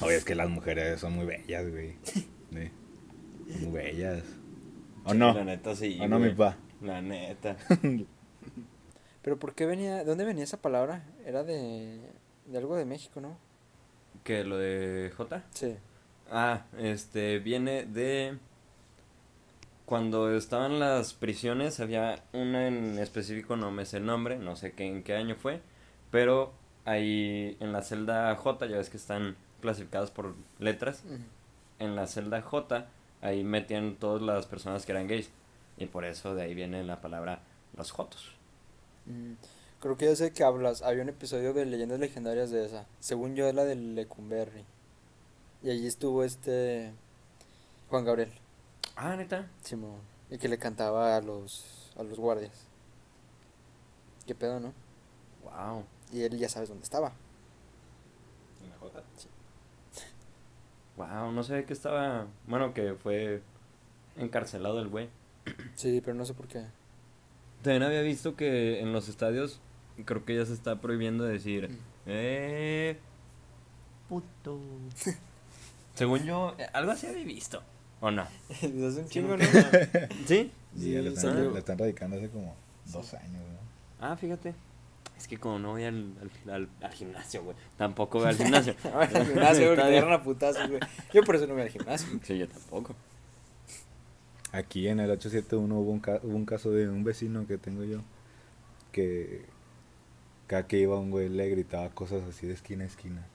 Speaker 1: Oye, es que las mujeres son muy bellas, güey. Sí. Muy bellas. ¿O no?
Speaker 2: La neta sí.
Speaker 1: ¿O no, mi pa?
Speaker 2: La neta.
Speaker 3: Pero ¿por qué venía? ¿De dónde venía esa palabra? Era de, de algo de México, ¿no?
Speaker 2: ¿Qué? ¿Lo de J?
Speaker 3: Sí.
Speaker 2: Ah, este, viene de... Cuando estaban las prisiones, había una en específico, no me sé el nombre, no sé qué, en qué año fue, pero ahí en la celda J, ya ves que están clasificadas por letras, en la celda J, ahí metían todas las personas que eran gays, y por eso de ahí viene la palabra los Jotos.
Speaker 3: Mm, Creo que ya sé que hablas. Había un episodio de Leyendas Legendarias de esa. Según yo, es la del Lecumberri. Y allí estuvo este. Juan Gabriel.
Speaker 2: Ah, neta.
Speaker 3: Simón. Y que le cantaba a los, a los guardias. ¿Qué pedo, no?
Speaker 2: Wow.
Speaker 3: Y él ya sabes dónde estaba.
Speaker 2: Wow, no sé que estaba, bueno, que fue encarcelado el güey.
Speaker 3: Sí, pero no sé por qué.
Speaker 2: También había visto que en los estadios creo que ya se está prohibiendo decir,
Speaker 3: Mm.
Speaker 2: eh, puto. Según yo, eh, algo así había visto, ¿o no?
Speaker 3: Desde hace un
Speaker 2: Sí,
Speaker 3: chingo,
Speaker 2: ¿no?
Speaker 3: ¿no?
Speaker 2: ¿Sí?
Speaker 1: Sí,
Speaker 3: Sí,
Speaker 1: están, están radicando hace como dos años, ¿no?
Speaker 2: Ah, fíjate. Es que como no voy al, al, al- al gimnasio, güey. Tampoco voy al gimnasio.
Speaker 3: Bueno, al gimnasio, porque te a putazos, güey. Yo por eso no voy al gimnasio.
Speaker 2: Sí, yo tampoco.
Speaker 1: Aquí en el 871 hubo un, ca- hubo un caso de un vecino que tengo yo que cada que iba un güey le gritaba cosas así de esquina a esquina.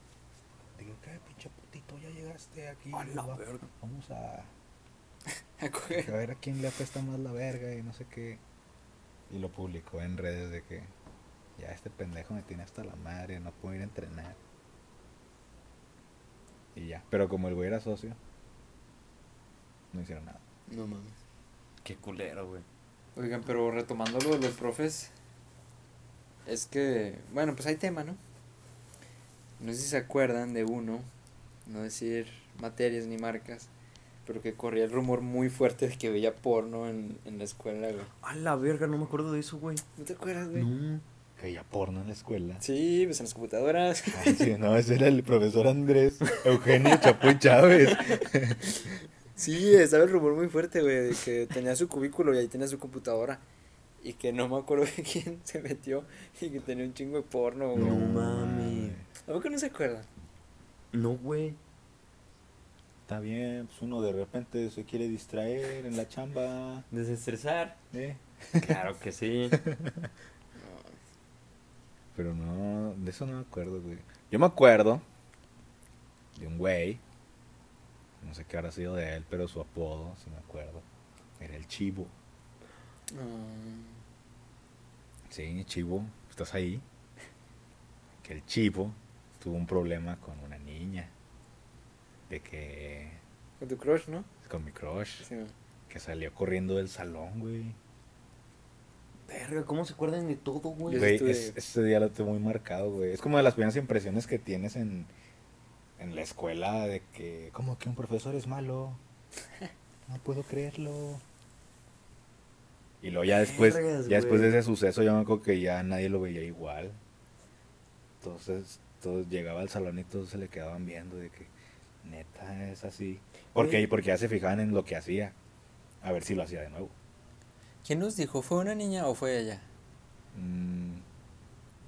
Speaker 1: Llegaste aquí.
Speaker 3: A la
Speaker 1: va-
Speaker 3: verga.
Speaker 1: Vamos a,
Speaker 3: A coger.
Speaker 1: a ver a quién le apesta más la verga y no sé qué. Y lo publicó en redes de que ya este pendejo me tiene hasta la madre, no puedo ir a entrenar. Y ya. Pero como el güey era socio, no hicieron nada.
Speaker 3: No mames.
Speaker 2: Qué culero, güey.
Speaker 3: Oigan, pero retomando lo de los profes, es que, bueno, pues hay tema, ¿no? No sé si se acuerdan de uno, no decir materias ni marcas, pero que corría el rumor muy fuerte de que veía porno en, en la escuela, güey.
Speaker 2: A la verga, no me acuerdo de eso, güey.
Speaker 3: ¿No te acuerdas, güey?
Speaker 2: No.
Speaker 1: Que había porno en la escuela.
Speaker 3: Sí, pues en las computadoras.
Speaker 1: Ay, sí, no, ese era el profesor Andrés Eugenio Chapoy Chávez.
Speaker 3: Sí, estaba el rumor muy fuerte, güey, de que tenía su cubículo y ahí tenía su computadora. Y que no me acuerdo de quién se metió y que tenía un chingo de porno, güey.
Speaker 2: No mames.
Speaker 3: ¿A poco no se acuerdan?
Speaker 2: No, güey.
Speaker 1: Está bien, pues uno de repente se quiere distraer en la chamba.
Speaker 2: Desestresar.
Speaker 1: ¿eh?
Speaker 2: Claro que sí.
Speaker 1: Pero no, de eso no me acuerdo, güey. Yo me acuerdo de un güey, no sé qué habrá sido de él, pero su apodo, si me acuerdo, era el Chivo.
Speaker 3: No.
Speaker 1: Sí, Chivo, ¿estás ahí? Que el Chivo tuvo un problema con una niña. De que,
Speaker 3: Con tu crush, ¿no?
Speaker 1: con mi crush,
Speaker 3: Sí,
Speaker 1: que salió corriendo del salón, güey.
Speaker 2: Verga, ¿cómo se acuerdan de todo, güey?
Speaker 1: Güey,
Speaker 3: estuve-
Speaker 1: es- ese día lo tengo muy marcado, güey. Es como de las primeras impresiones que tienes en, en la escuela de que, como que un profesor es malo. No puedo creerlo. Y luego ya después,
Speaker 2: Vergas,
Speaker 1: ya después de ese suceso, yo me acuerdo que ya nadie lo veía igual. Entonces, todos llegaba al salón y todos se le quedaban viendo de que, neta, es así. Porque,
Speaker 2: Oye.
Speaker 1: porque ya se fijaban en lo que hacía. A ver si lo hacía de nuevo.
Speaker 3: ¿Quién nos dijo? ¿Fue una niña o fue ella?
Speaker 1: Mm,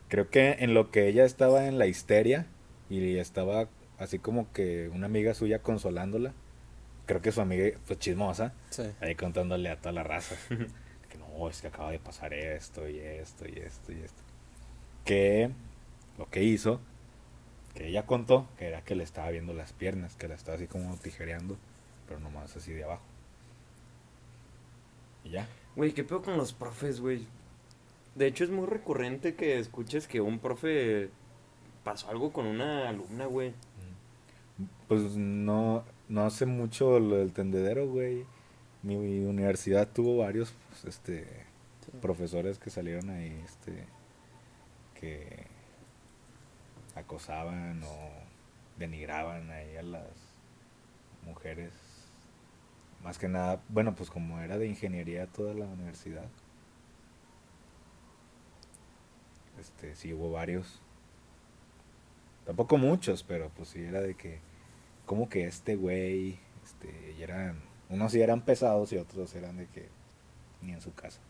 Speaker 1: creo que en lo que ella estaba en la histeria y estaba así como que una amiga suya consolándola, creo que su amiga, pues chismosa,
Speaker 3: Sí.
Speaker 1: ahí contándole a toda la raza que no, es que acaba de pasar esto y esto y esto y esto. Que lo que hizo, que ella contó, que era que le estaba viendo las piernas, que la estaba así como tijereando, pero nomás así de abajo. Y ya.
Speaker 2: Güey, ¿qué pedo con los profes, güey? De hecho, es muy recurrente que escuches que un profe pasó algo con una alumna, güey.
Speaker 1: Pues no, no hace mucho lo del tendedero, güey. Mi, universidad tuvo varios pues, este, profesores que salieron ahí, este, que acosaban o denigraban ahí a las mujeres. Más que nada, bueno, pues como era de ingeniería toda la universidad. Este, sí hubo varios. Tampoco muchos, pero pues sí era de que, como que este güey, este, eran, unos sí eran pesados y otros eran de que ni en su casa.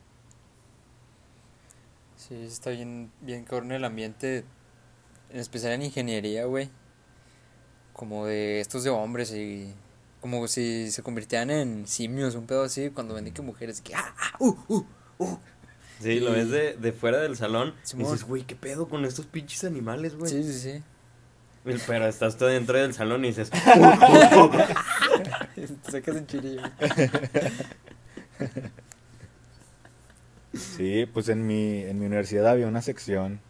Speaker 3: Sí, está bien, bien cabrón el ambiente, en especial en ingeniería, güey. Como de estos de hombres y como si se convirtieran en simios, un pedo así, cuando ven que mujeres, que ah, ah, uh, uh, uh.
Speaker 2: Sí, lo ves de, de fuera del salón y dices, güey, ¿qué pedo con estos pinches animales, güey?
Speaker 3: Sí, sí, sí.
Speaker 2: Pero estás tú dentro del salón y dices,
Speaker 3: Te sacas un chirillo.
Speaker 1: Sí, pues en mi, en mi universidad había una sección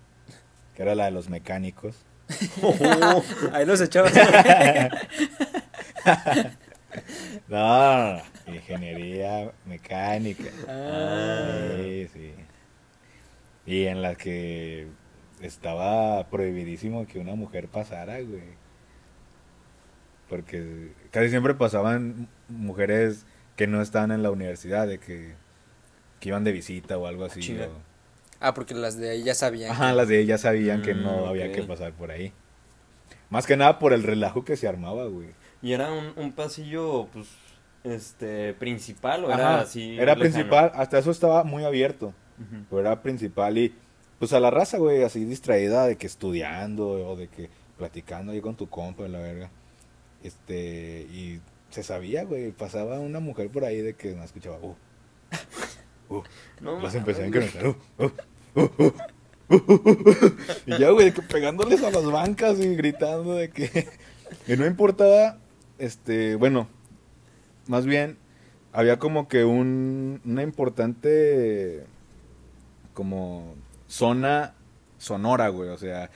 Speaker 1: que era la de los mecánicos.
Speaker 3: Ahí los echabas.
Speaker 1: No, ingeniería mecánica.
Speaker 3: Ah.
Speaker 1: Sí, sí. Y en la que estaba prohibidísimo que una mujer pasara, güey. Porque casi siempre pasaban mujeres que no estaban en la universidad, de que, que iban de visita o algo así. O-
Speaker 3: Ah, porque las de ahí ya sabían.
Speaker 1: Ajá,
Speaker 3: que-
Speaker 1: las de ellas sabían que
Speaker 2: Mm,
Speaker 1: no había que pasar por ahí. Más que nada por el relajo que se armaba, güey.
Speaker 2: y era un, un pasillo, pues, este, principal o
Speaker 1: Ajá,
Speaker 2: era así.
Speaker 1: Era
Speaker 2: lejano?
Speaker 1: principal, hasta eso estaba muy abierto.
Speaker 2: Ujú.
Speaker 1: Pero era principal y pues a la raza, güey, así distraída de que estudiando o de que platicando ahí con tu compa, la verga. Este, y se sabía, güey, pasaba una mujer por ahí de que no escuchaba, uh, uh,
Speaker 2: No,
Speaker 1: empecé a incrementar, uh, uh, y ya, güey, que pegándoles a las bancas y gritando de que, que no importaba, este, bueno, más bien, había como que un, una importante como zona sonora, güey, o sea,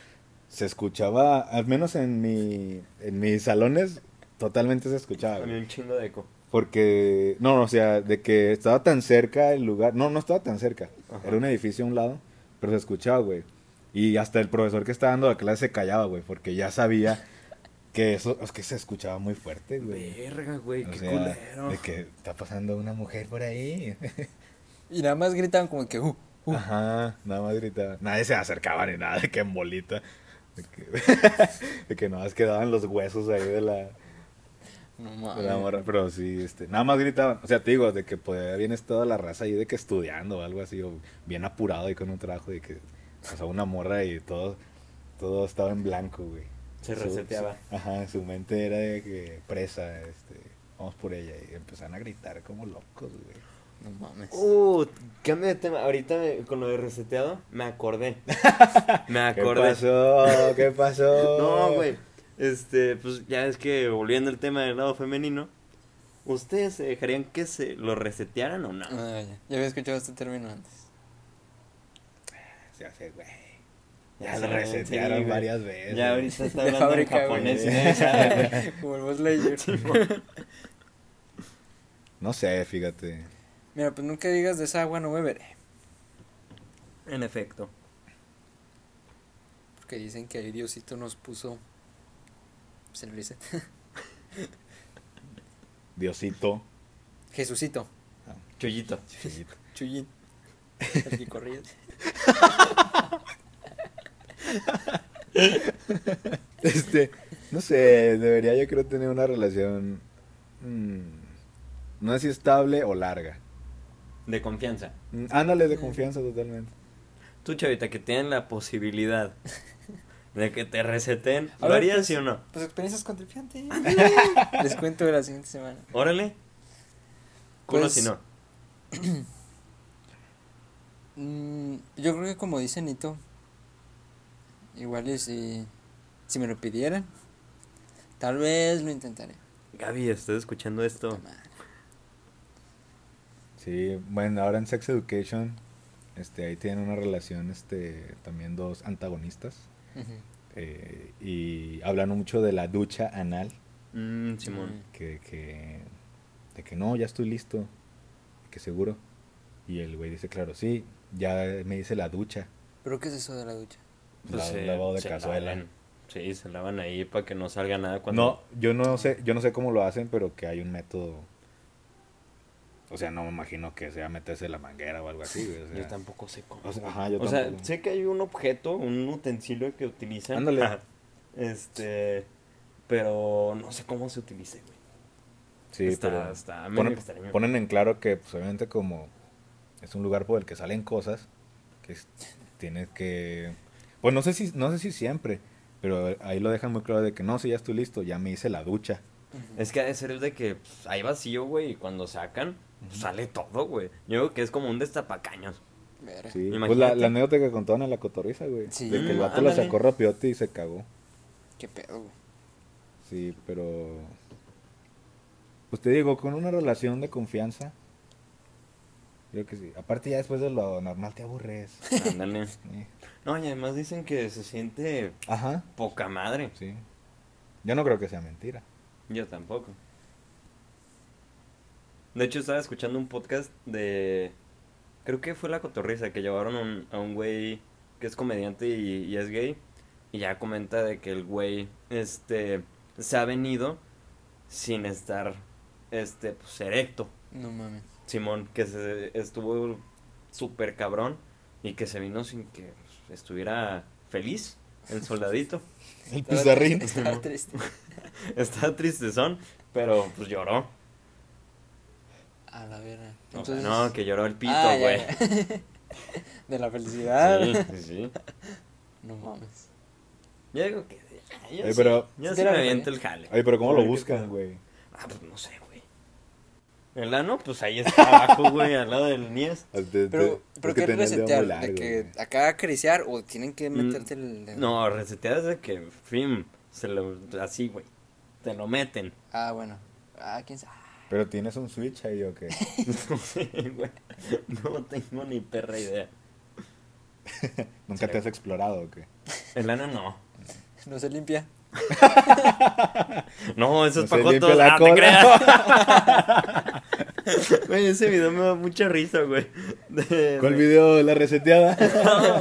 Speaker 1: se escuchaba, al menos en mi, en mis salones, totalmente se escuchaba,
Speaker 2: Había un chingo de eco.
Speaker 1: Porque, no, o sea, de que estaba tan cerca el lugar. No, no estaba tan cerca.
Speaker 2: Ajá.
Speaker 1: Era un edificio a un lado, pero se escuchaba, güey. Y hasta el profesor que estaba dando la clase se callaba, güey, porque ya sabía que eso, es que se escuchaba muy fuerte, güey.
Speaker 2: Verga, güey,
Speaker 1: O
Speaker 2: qué
Speaker 1: sea,
Speaker 2: culero.
Speaker 1: de que está pasando una mujer por ahí.
Speaker 3: Y nada más gritaban como que, uh, uh.
Speaker 1: Ajá, nada más gritaba. Nadie se acercaba ni nada, de que en bolita. De que, de que nada más quedaban los huesos ahí de la,
Speaker 3: No
Speaker 1: la
Speaker 3: mames.
Speaker 1: morra. Pero sí, este, nada más gritaban. O sea, te digo, de que podía bien toda la raza ahí de que estudiando o algo así, o bien apurado ahí con un trabajo, de que pasaba una morra y todo, todo estaba en blanco, güey.
Speaker 2: Se
Speaker 1: Su-
Speaker 2: reseteaba.
Speaker 1: su- ajá, su mente era de que presa, este, vamos por ella. Y empezaron a gritar como locos, güey.
Speaker 3: No mames.
Speaker 2: Uh, cambio de tema. Ahorita me- con lo de reseteado, me acordé. Me
Speaker 1: ¿Qué
Speaker 2: acordé.
Speaker 1: pasó? ¿Qué pasó?
Speaker 2: No, güey. Este, pues ya es que volviendo al tema del lado femenino, ¿ustedes se dejarían que se lo resetearan o no?
Speaker 3: Ah, ya. Ya había escuchado este término antes.
Speaker 1: Se hace, güey.
Speaker 2: Ya
Speaker 1: Ya lo resetearon
Speaker 2: sí,
Speaker 1: varias veces.
Speaker 2: Ya ahorita está
Speaker 3: De
Speaker 2: hablando en
Speaker 3: fábrica,
Speaker 2: japonés. nadie sabe.
Speaker 3: Como el Buzz Lightyear.
Speaker 1: No sé, fíjate.
Speaker 3: Mira, pues nunca digas de esa agua no beberé.
Speaker 2: En efecto.
Speaker 3: Porque dicen que ahí Diosito nos puso pues, el reset.
Speaker 1: Diosito.
Speaker 3: Jesucito,
Speaker 2: Chuyito.
Speaker 1: Chuyito.
Speaker 3: Chuyín, el que corría.
Speaker 1: Este, no sé, debería yo creo tener una relación. mm, no sé si estable o larga.
Speaker 2: De confianza.
Speaker 1: Mm, Ándale de confianza totalmente.
Speaker 2: Tú, chavita, que tienen la posibilidad de que te reseten, ¿lo
Speaker 3: ver,
Speaker 2: harías
Speaker 3: pues-
Speaker 2: sí o no?
Speaker 3: Pues experiencias con tripiante. Les cuento de la siguiente semana.
Speaker 2: Órale. Culo
Speaker 3: Pues-
Speaker 2: si no.
Speaker 3: Mm, yo creo que como dice Nito, igual y si, si me lo pidieran, tal vez lo intentaré.
Speaker 2: Gaby, ¿estás escuchando esto?
Speaker 1: Sí, bueno, ahora en Sex Education, este, ahí tienen una relación, este, también dos antagonistas.
Speaker 3: Ujú.
Speaker 1: Eh, y hablan mucho de la ducha anal.
Speaker 2: Mm, Simón.
Speaker 1: que, que, de que no, ya estoy listo, que seguro. Y el güey dice, claro, sí, ya me dice la ducha.
Speaker 3: ¿Pero qué es eso de la ducha?
Speaker 2: Pues,
Speaker 1: la- lavado de
Speaker 2: se
Speaker 1: cazuela.
Speaker 2: lavan. Sí, se lavan ahí para que no salga nada cuando...
Speaker 1: No, yo no sé, yo no sé cómo lo hacen, pero que hay un método. O sea, no me imagino que sea meterse la manguera o algo así, güey, o sea,
Speaker 2: Yo tampoco sé cómo.
Speaker 1: o sea, ajá, yo
Speaker 2: o sea, sé que hay un objeto, un utensilio que utilizan.
Speaker 1: Ándale.
Speaker 2: Este... Pero no sé cómo se utilice, güey.
Speaker 1: Sí,
Speaker 2: está-
Speaker 1: pero
Speaker 2: está
Speaker 1: ponen,
Speaker 2: extraño.
Speaker 1: ponen en claro que, pues, obviamente, como es un lugar por el que salen cosas, que es- tienes que. Pues no sé si, no sé si siempre, pero ahí lo dejan muy claro de que no, si ya estoy listo, ya me hice la ducha.
Speaker 2: Es que ha de ser de que pues, hay vacío, güey, y cuando sacan, sale todo, güey. Yo creo que es como un destapacaños.
Speaker 1: Sí, pues
Speaker 2: Imagínate.
Speaker 1: la, la anécdota que contaban en la cotorriza, güey.
Speaker 3: Sí.
Speaker 1: de que el
Speaker 2: Mm,
Speaker 1: vato la sacó rapiote y se cagó.
Speaker 3: ¿Qué pedo, güey?
Speaker 1: Sí, pero. Pues te digo, con una relación de confianza. Creo que sí. Aparte, ya después de lo normal te aburres.
Speaker 2: Ándale.
Speaker 1: Sí.
Speaker 2: No, y además dicen que se siente
Speaker 1: Ajá,
Speaker 2: poca madre.
Speaker 1: sí. Yo no creo que sea mentira.
Speaker 2: Yo tampoco. De hecho, estaba escuchando un podcast de. Creo que fue la cotorriza que llevaron un- a un güey que es comediante y, y es gay. Y ya comenta de que el güey este, se ha venido sin estar este, pues, erecto.
Speaker 3: No mames.
Speaker 2: Simón, que se estuvo súper cabrón y que se vino sin que estuviera feliz el soldadito.
Speaker 1: El
Speaker 3: Estaba-
Speaker 1: pizarrín.
Speaker 3: Estaba triste.
Speaker 2: Estaba tristezón, pero pues lloró.
Speaker 3: A la verga.
Speaker 2: O sea,
Speaker 3: Entonces...
Speaker 2: no, que lloró el pito,
Speaker 3: Ah,
Speaker 2: güey.
Speaker 3: De la felicidad.
Speaker 2: Sí, sí, sí.
Speaker 3: No mames.
Speaker 2: Yo digo que. Yo sí,
Speaker 1: pero-
Speaker 2: yo
Speaker 3: Sí
Speaker 2: me aviento el jale.
Speaker 1: Oye, pero ¿cómo lo buscan, güey?
Speaker 2: Ah, pues no sé, güey. El ano, pues ahí está abajo, güey, al lado del Nies.
Speaker 1: Este,
Speaker 3: Pero,
Speaker 1: es
Speaker 3: pero
Speaker 1: que
Speaker 3: ¿qué resetear?
Speaker 1: largo,
Speaker 3: ¿De que acá acariciar o tienen que
Speaker 2: Mm,
Speaker 3: meterte el?
Speaker 2: No, reseteas de que, fin, se lo, así, güey. Te lo meten.
Speaker 3: Ah, bueno. Ah, quién sabe.
Speaker 1: Pero tienes un switch ahí o qué?
Speaker 2: No sé, güey. No tengo ni perra idea.
Speaker 1: ¿Nunca te has explorado o qué?
Speaker 2: El ano no.
Speaker 3: No se limpia.
Speaker 2: no, eso es
Speaker 1: No se
Speaker 2: para jotos.
Speaker 1: la
Speaker 2: Ah, te creas. Güey, ese video me da mucha risa, güey. De-
Speaker 1: ¿Cuál
Speaker 2: de-
Speaker 1: video de la reseteada?
Speaker 2: No,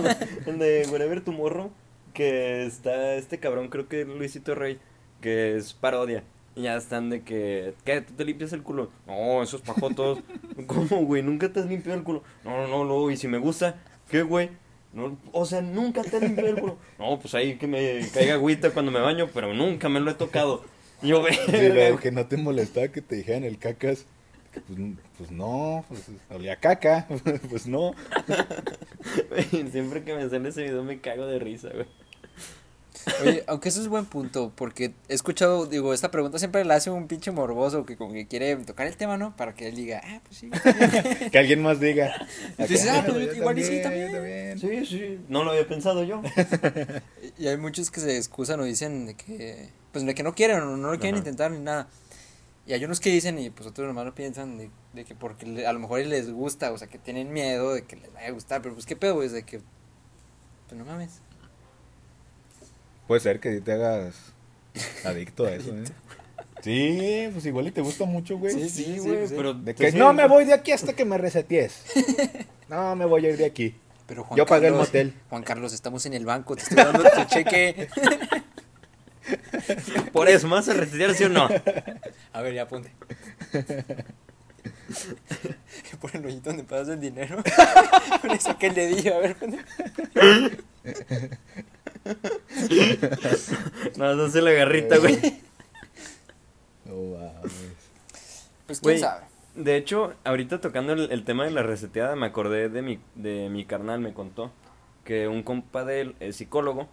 Speaker 2: el de Wherever Tomorrow, que está este cabrón, creo que es Luisito Rey, que es parodia. Y ya están de que, ¿qué? ¿Tú te limpias el culo? No, esos pajotos. ¿Cómo, güey? ¿Nunca te has limpiado el culo? No, no, no, y si me gusta, ¿qué, güey? No, o sea, nunca te has limpiado el culo. No, pues ahí que me caiga agüita cuando me baño, pero nunca me lo he tocado. Y yo,
Speaker 1: lo que no te molestaba que te dijeran el cacas. Pues, pues no, pues olía a caca, pues no.
Speaker 2: Siempre que me sale ese video me cago de risa, güey.
Speaker 3: Oye, aunque eso es buen punto, porque he escuchado, digo, esta pregunta siempre la hace un pinche morboso que como que quiere tocar el tema, ¿no? Para que él diga, ah, pues sí.
Speaker 1: Que alguien más diga.
Speaker 3: Dices, ah,
Speaker 1: yo
Speaker 3: pues, igual y sí, también.
Speaker 1: también.
Speaker 2: Sí, sí, no lo había pensado yo.
Speaker 3: Y hay muchos que se excusan o dicen de que, pues de que no quieren o no lo quieren
Speaker 2: Ajá.
Speaker 3: intentar ni nada. Y hay unos que dicen y pues otros nomás lo piensan de, de que porque le- a lo mejor les gusta, o sea, que tienen miedo de que les vaya a gustar, pero pues qué pedo, es de que, pues no mames.
Speaker 1: Puede ser que te hagas adicto a eso, ¿eh? Sí, pues igual y te gusta mucho, güey.
Speaker 3: Sí, sí, güey,
Speaker 2: pero
Speaker 1: De que no me voy de aquí hasta que me resetees. No me voy a ir de aquí.
Speaker 3: Pero Juan
Speaker 1: Yo pagué el motel.
Speaker 3: Juan Carlos, estamos en el banco, te estoy dando tu cheque.
Speaker 2: Por eso, ¿más a resetear, sí o no?
Speaker 3: A ver, ya ponte. Por el hoyito donde pasas el dinero. Por eso que le dije, a ver, ponte.
Speaker 2: No, no sé la garrita, güey.
Speaker 1: No mames.
Speaker 3: Pues quién sabe.
Speaker 2: De hecho, ahorita tocando el, el tema de la reseteada, me acordé de mi, de mi carnal, me contó que un compa de él es psicólogo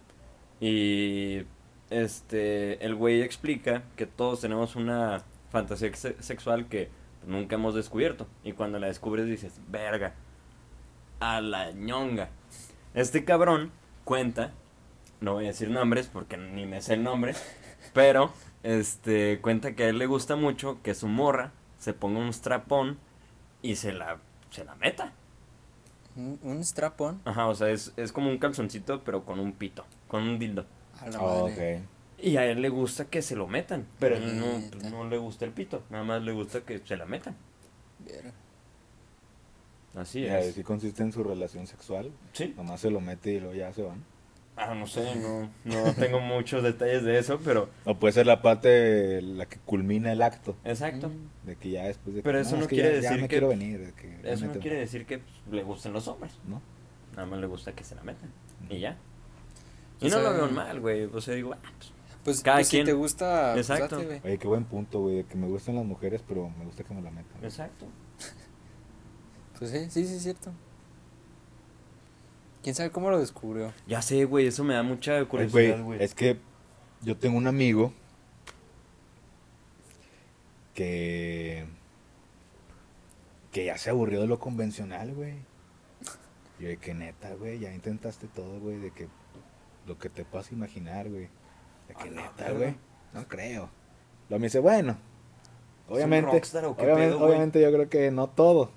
Speaker 2: y este el güey explica que todos tenemos una fantasía se- sexual que nunca hemos descubierto y cuando la descubres dices, verga, a la ñonga. Este cabrón cuenta, no voy a decir nombres porque ni me sé el nombre, pero este cuenta que a él le gusta mucho que su morra se ponga un strapón y se la se la meta.
Speaker 3: Un, un strapón.
Speaker 2: Ajá, o sea, es, es como un calzoncito pero con un pito, con un dildo.
Speaker 3: A la
Speaker 1: Oh,
Speaker 3: madre.
Speaker 1: ok.
Speaker 2: Y a él le gusta que se lo metan, pero él no, no le gusta el pito, nada más le gusta que se la metan.
Speaker 3: Verga.
Speaker 2: Así es.
Speaker 1: sí consiste en su relación sexual.
Speaker 2: Sí.
Speaker 1: Nomás se lo mete y luego ya se van.
Speaker 2: Ah, no sé, no, no tengo muchos detalles de eso, pero
Speaker 1: O puede ser la parte la que culmina el acto.
Speaker 2: exacto.
Speaker 1: De que ya después de que,
Speaker 2: Pero eso
Speaker 1: es
Speaker 2: no
Speaker 1: que
Speaker 2: quiere
Speaker 1: ya- ya
Speaker 2: decir
Speaker 1: me
Speaker 2: que-
Speaker 1: quiero venir. de que ya
Speaker 2: Eso no
Speaker 1: méteme.
Speaker 2: quiere decir que pues, le gusten los hombres.
Speaker 1: ¿No?
Speaker 2: Nada más le gusta que se la metan. Y ya. Y
Speaker 3: O
Speaker 2: no lo veo mal, güey. O sea, digo, ah, pues,
Speaker 3: Pues,
Speaker 2: Cada
Speaker 3: pues,
Speaker 2: quien.
Speaker 3: si te gusta, pues,
Speaker 2: Exacto.
Speaker 3: güey.
Speaker 1: Oye, qué buen punto, güey. De que me gustan las mujeres, pero me gusta que me la metan.
Speaker 2: exacto.
Speaker 3: Pues sí, sí, sí, es cierto. ¿Quién sabe cómo lo descubrió?
Speaker 2: Ya sé, güey, eso me da mucha curiosidad,
Speaker 1: güey, es que yo tengo un amigo que que ya se aburrió de lo convencional, güey. Yo de que neta, güey, ya intentaste todo, güey, de que lo que te puedas imaginar, güey. De que neta, güey. No creo. Lo me dice, bueno,
Speaker 2: un
Speaker 1: obviamente,
Speaker 2: rockstar o qué
Speaker 1: obviamente,
Speaker 2: pedo,
Speaker 1: obviamente yo creo que no todo.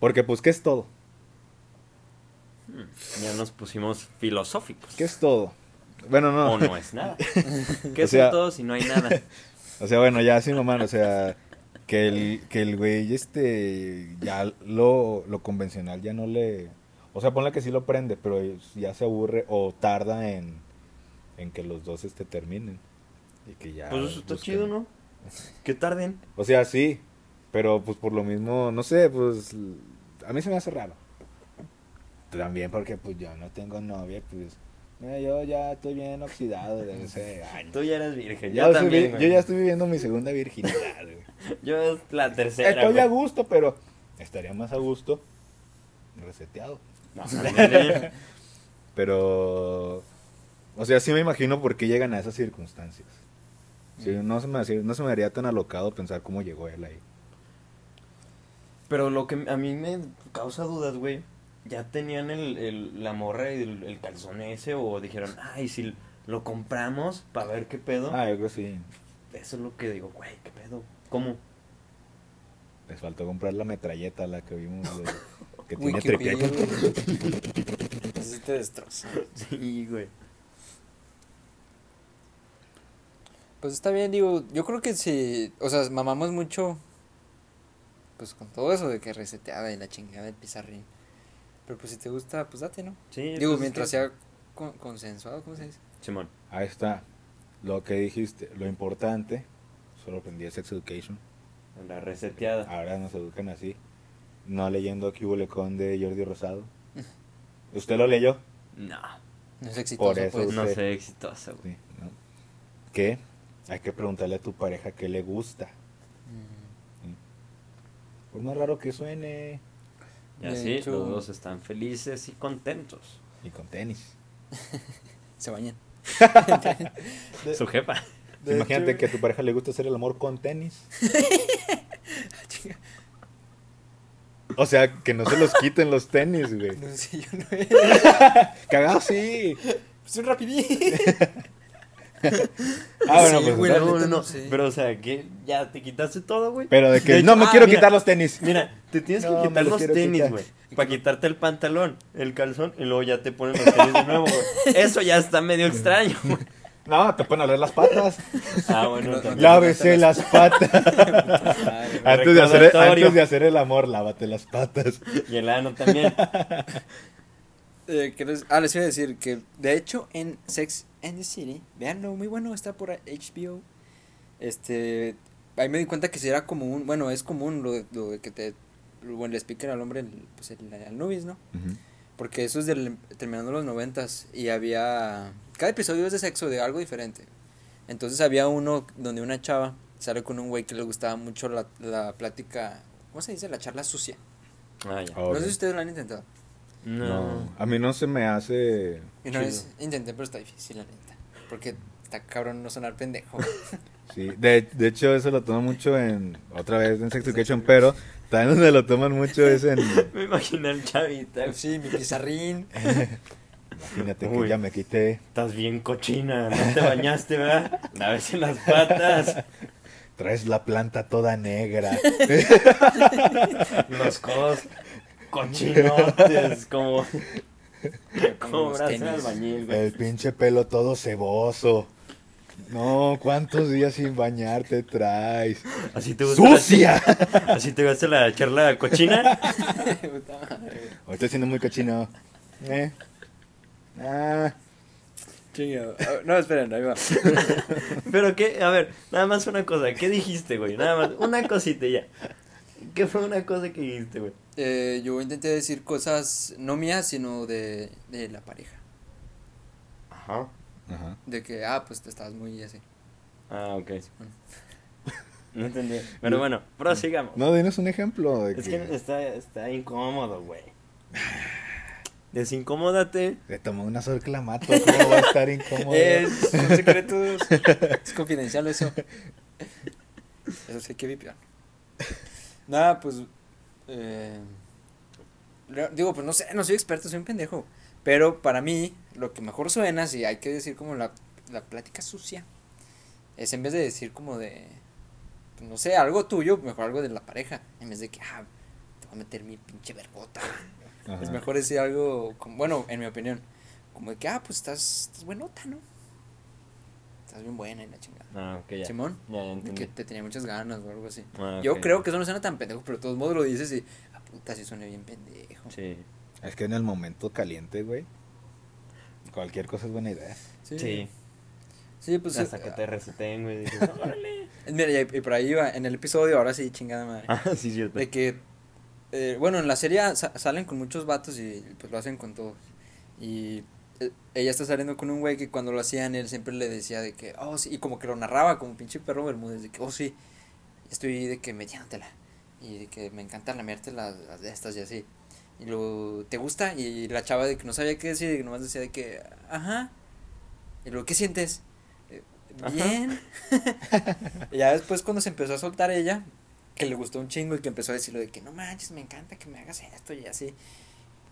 Speaker 1: Porque pues, ¿qué es todo?
Speaker 2: Hmm, Ya nos pusimos filosóficos.
Speaker 1: ¿Qué es todo? Bueno, no.
Speaker 2: O no es nada. ¿Qué
Speaker 1: O
Speaker 2: es
Speaker 1: sea-
Speaker 2: todo si no hay nada?
Speaker 1: O sea, bueno, ya sin mamá, o sea, que el, que el güey, este, ya lo, lo convencional ya no le... O sea, ponle que sí lo prende, pero ya se aburre o tarda en, en que los dos, este, terminen. Y que ya...
Speaker 2: Pues eso está
Speaker 1: busquen-
Speaker 2: chido, ¿no? Que tarden.
Speaker 1: O sea, sí, pero pues por lo mismo, no sé, pues a mí se me hace raro. También porque pues yo no tengo novia, pues mira, yo ya estoy bien oxidado de ese año.
Speaker 2: Tú ya eres virgen.
Speaker 1: Yo,
Speaker 2: Yo, también,
Speaker 1: yo ya estoy viviendo mi segunda virginidad, güey.
Speaker 2: Yo es la tercera,
Speaker 1: Estoy
Speaker 2: güey.
Speaker 1: a gusto, pero estaría más a gusto reseteado.
Speaker 2: No.
Speaker 1: Pero, o sea, sí me imagino por qué llegan a esas circunstancias. Sí, no, se me, no se me haría tan alocado pensar cómo llegó él ahí.
Speaker 2: Pero lo que a mí me causa dudas, güey. ¿Ya tenían el, el- la morra y el, el calzón ese? ¿O dijeron, ay, si lo compramos para ver qué pedo?
Speaker 1: Ah, yo creo que sí.
Speaker 2: Eso es lo que digo, güey, qué pedo. ¿Cómo?
Speaker 1: Les faltó comprar la metralleta, la que vimos, de- que tiene tripié.
Speaker 3: Así te destroza.
Speaker 2: Sí, güey.
Speaker 3: Pues está bien, digo, yo creo que si, o sea, mamamos mucho, pues con todo eso de que reseteada y la chingada del pizarrín. Pero pues si te gusta, pues date, ¿no?
Speaker 2: Sí,
Speaker 3: digo,
Speaker 2: pues, es
Speaker 3: mientras
Speaker 2: que-
Speaker 3: sea con- consensuado, ¿cómo se dice?
Speaker 2: Simón.
Speaker 1: Ahí está. Lo que dijiste, lo importante, solo aprendí de Sex Education.
Speaker 2: La reseteada.
Speaker 1: Ahora nos educan así. No leyendo aquí Con de Jordi Rosado. ¿Usted lo leyó?
Speaker 2: No.
Speaker 3: No es exitoso,
Speaker 1: Por eso
Speaker 3: pues.
Speaker 2: No sé, exitoso, güey.
Speaker 1: Sí, ¿no? ¿Qué? Hay que preguntarle a tu pareja qué le gusta.
Speaker 3: Mm,
Speaker 1: Por más raro que suene.
Speaker 2: Y
Speaker 3: De
Speaker 2: así
Speaker 3: hecho-
Speaker 2: los dos están felices y contentos.
Speaker 1: Y con tenis.
Speaker 3: Se bañan. De-
Speaker 2: Su jefa.
Speaker 3: de
Speaker 1: Imagínate
Speaker 3: hecho-
Speaker 1: que a tu pareja le gusta hacer el amor con tenis.
Speaker 3: Chinga.
Speaker 1: O sea, que no se los quiten los tenis, güey.
Speaker 3: No sé, yo no.
Speaker 1: Cagado, sí.
Speaker 3: Pues un rapidín.
Speaker 1: Ah, bueno,
Speaker 3: Sí,
Speaker 1: pues.
Speaker 3: güey,
Speaker 2: No, no,
Speaker 3: no.
Speaker 2: Pero, o sea, que ya te quitaste todo, güey.
Speaker 1: Pero de que
Speaker 2: De
Speaker 1: no me
Speaker 2: ah,
Speaker 1: quiero
Speaker 2: mira.
Speaker 1: quitar los tenis.
Speaker 2: Mira, te tienes que quitar
Speaker 1: los
Speaker 2: tenis,
Speaker 1: quitar.
Speaker 2: güey. Para quitarte el pantalón, el calzón, y luego ya te ponen los tenis de nuevo, güey. Eso ya está medio extraño, güey.
Speaker 1: No, te pueden oler las patas.
Speaker 2: Ah, bueno,
Speaker 3: No,
Speaker 2: también.
Speaker 1: Lávese las patas. Antes, de hacer, antes de hacer el amor, lávate las patas.
Speaker 2: Y el ano también.
Speaker 3: Eh, ¿qué les- ah, les iba a decir que, de hecho, en Sex and the City, veanlo, muy bueno, está por HBO. Este, ahí me di cuenta que si era común, bueno, es común lo de, lo de que te, bueno, le expliquen al hombre, el, pues, el, al nubis, ¿no? Porque eso es del, terminando los noventas y había, cada episodio es de sexo, de algo diferente. Entonces había uno donde una chava sale con un güey que le gustaba mucho la, la plática, ¿cómo se dice? La charla sucia.
Speaker 2: Ah, ya.
Speaker 1: Ok.
Speaker 3: No sé si ustedes lo han intentado.
Speaker 2: No.
Speaker 1: No, a mí no se me hace.
Speaker 3: Y intenté, pero está difícil, la neta. Porque está cabrón no sonar pendejo.
Speaker 1: Sí, de, de hecho eso lo toman mucho en, otra vez en Sex Education, pero también donde lo toman mucho es en,
Speaker 2: Me imaginé al chavita.
Speaker 3: sí, mi pizarrín.
Speaker 1: imagínate que ya me quité,
Speaker 2: Estás bien cochina, no te bañaste, ¿verdad? Lávese las patas,
Speaker 1: traes la planta toda negra,
Speaker 2: los codos cochinotes, como, como brazo albañil, güey.
Speaker 1: el pinche pelo todo ceboso. No, ¿cuántos días sin bañarte traes?
Speaker 2: Así te gusta la-
Speaker 1: ¡Sucia!
Speaker 2: así te gusta la charla cochina.
Speaker 1: Hoy estoy siendo muy cochino. Eh. Ah,
Speaker 3: Chinga. Ah, No, esperen, ahí va.
Speaker 2: Pero qué, a ver, nada más una cosa, ¿qué dijiste, güey? Nada más, una cosita ya. ¿Qué fue una cosa que dijiste, güey?
Speaker 3: Eh, yo intenté decir cosas no mías, sino de, de la pareja.
Speaker 2: Ajá.
Speaker 1: ajá.
Speaker 3: De que, ah, pues te estabas muy así.
Speaker 2: Ah, ok. No entendí. Pero bueno, prosigamos.
Speaker 1: No, dinos un ejemplo. De
Speaker 2: Es
Speaker 1: que,
Speaker 2: que está, está incómodo, güey. Desincomódate.
Speaker 1: Le tomó una sol clamato, ¿cómo va a estar incómodo?
Speaker 3: Es, son secretos. es confidencial eso. Eso sí hay que vipiar. Nada, pues. Eh, digo, pues no sé, no soy experto, soy un pendejo. Pero para mí, lo que mejor suena, si hay que decir como la, la plática sucia, es en vez de decir como de. pues, no sé, algo tuyo, mejor algo de la pareja. En vez de que, ah, te voy a meter mi pinche vergota.
Speaker 1: Ajá.
Speaker 3: Es mejor decir algo, como, bueno, en mi opinión, como de que, ah, pues estás, estás buenota, ¿no? Estás bien buena y la chingada.
Speaker 2: Ah, ok, ya.
Speaker 3: Simón,
Speaker 2: Ya, ya entendí.
Speaker 3: que te tenía muchas ganas o algo así.
Speaker 2: Ah,
Speaker 3: Yo creo que eso no suena tan pendejo, pero de todos modos lo dices y, ah, puta, sí suena bien pendejo.
Speaker 2: Sí.
Speaker 1: Es que en el momento caliente, güey. Cualquier cosa es buena idea.
Speaker 3: Sí.
Speaker 2: Sí.
Speaker 3: Sí, pues.
Speaker 2: Hasta
Speaker 3: eh,
Speaker 2: que te reseten, güey. Dices, órale.
Speaker 3: Mira, y, y por ahí iba, en el episodio, ahora sí, chingada madre.
Speaker 2: Ah, sí, cierto.
Speaker 3: De que, eh, bueno, en la serie sa- salen con muchos vatos y pues lo hacen con todos. Y ella está saliendo con un güey que cuando lo hacían él siempre le decía de que, oh, sí, y como que lo narraba como pinche perro Bermúdez, de que, oh, sí, estoy de que metiéndotela. Y de que me encanta lamerte las, las de estas y así. Y luego, ¿te gusta? Y la chava de que no sabía qué decir, y nomás decía de que, ajá. Y luego, ¿qué sientes? "Eh. Bien. y ya después cuando se empezó a soltar ella, que le gustó un chingo y que empezó a decirlo de que no manches, me encanta que me hagas esto y así.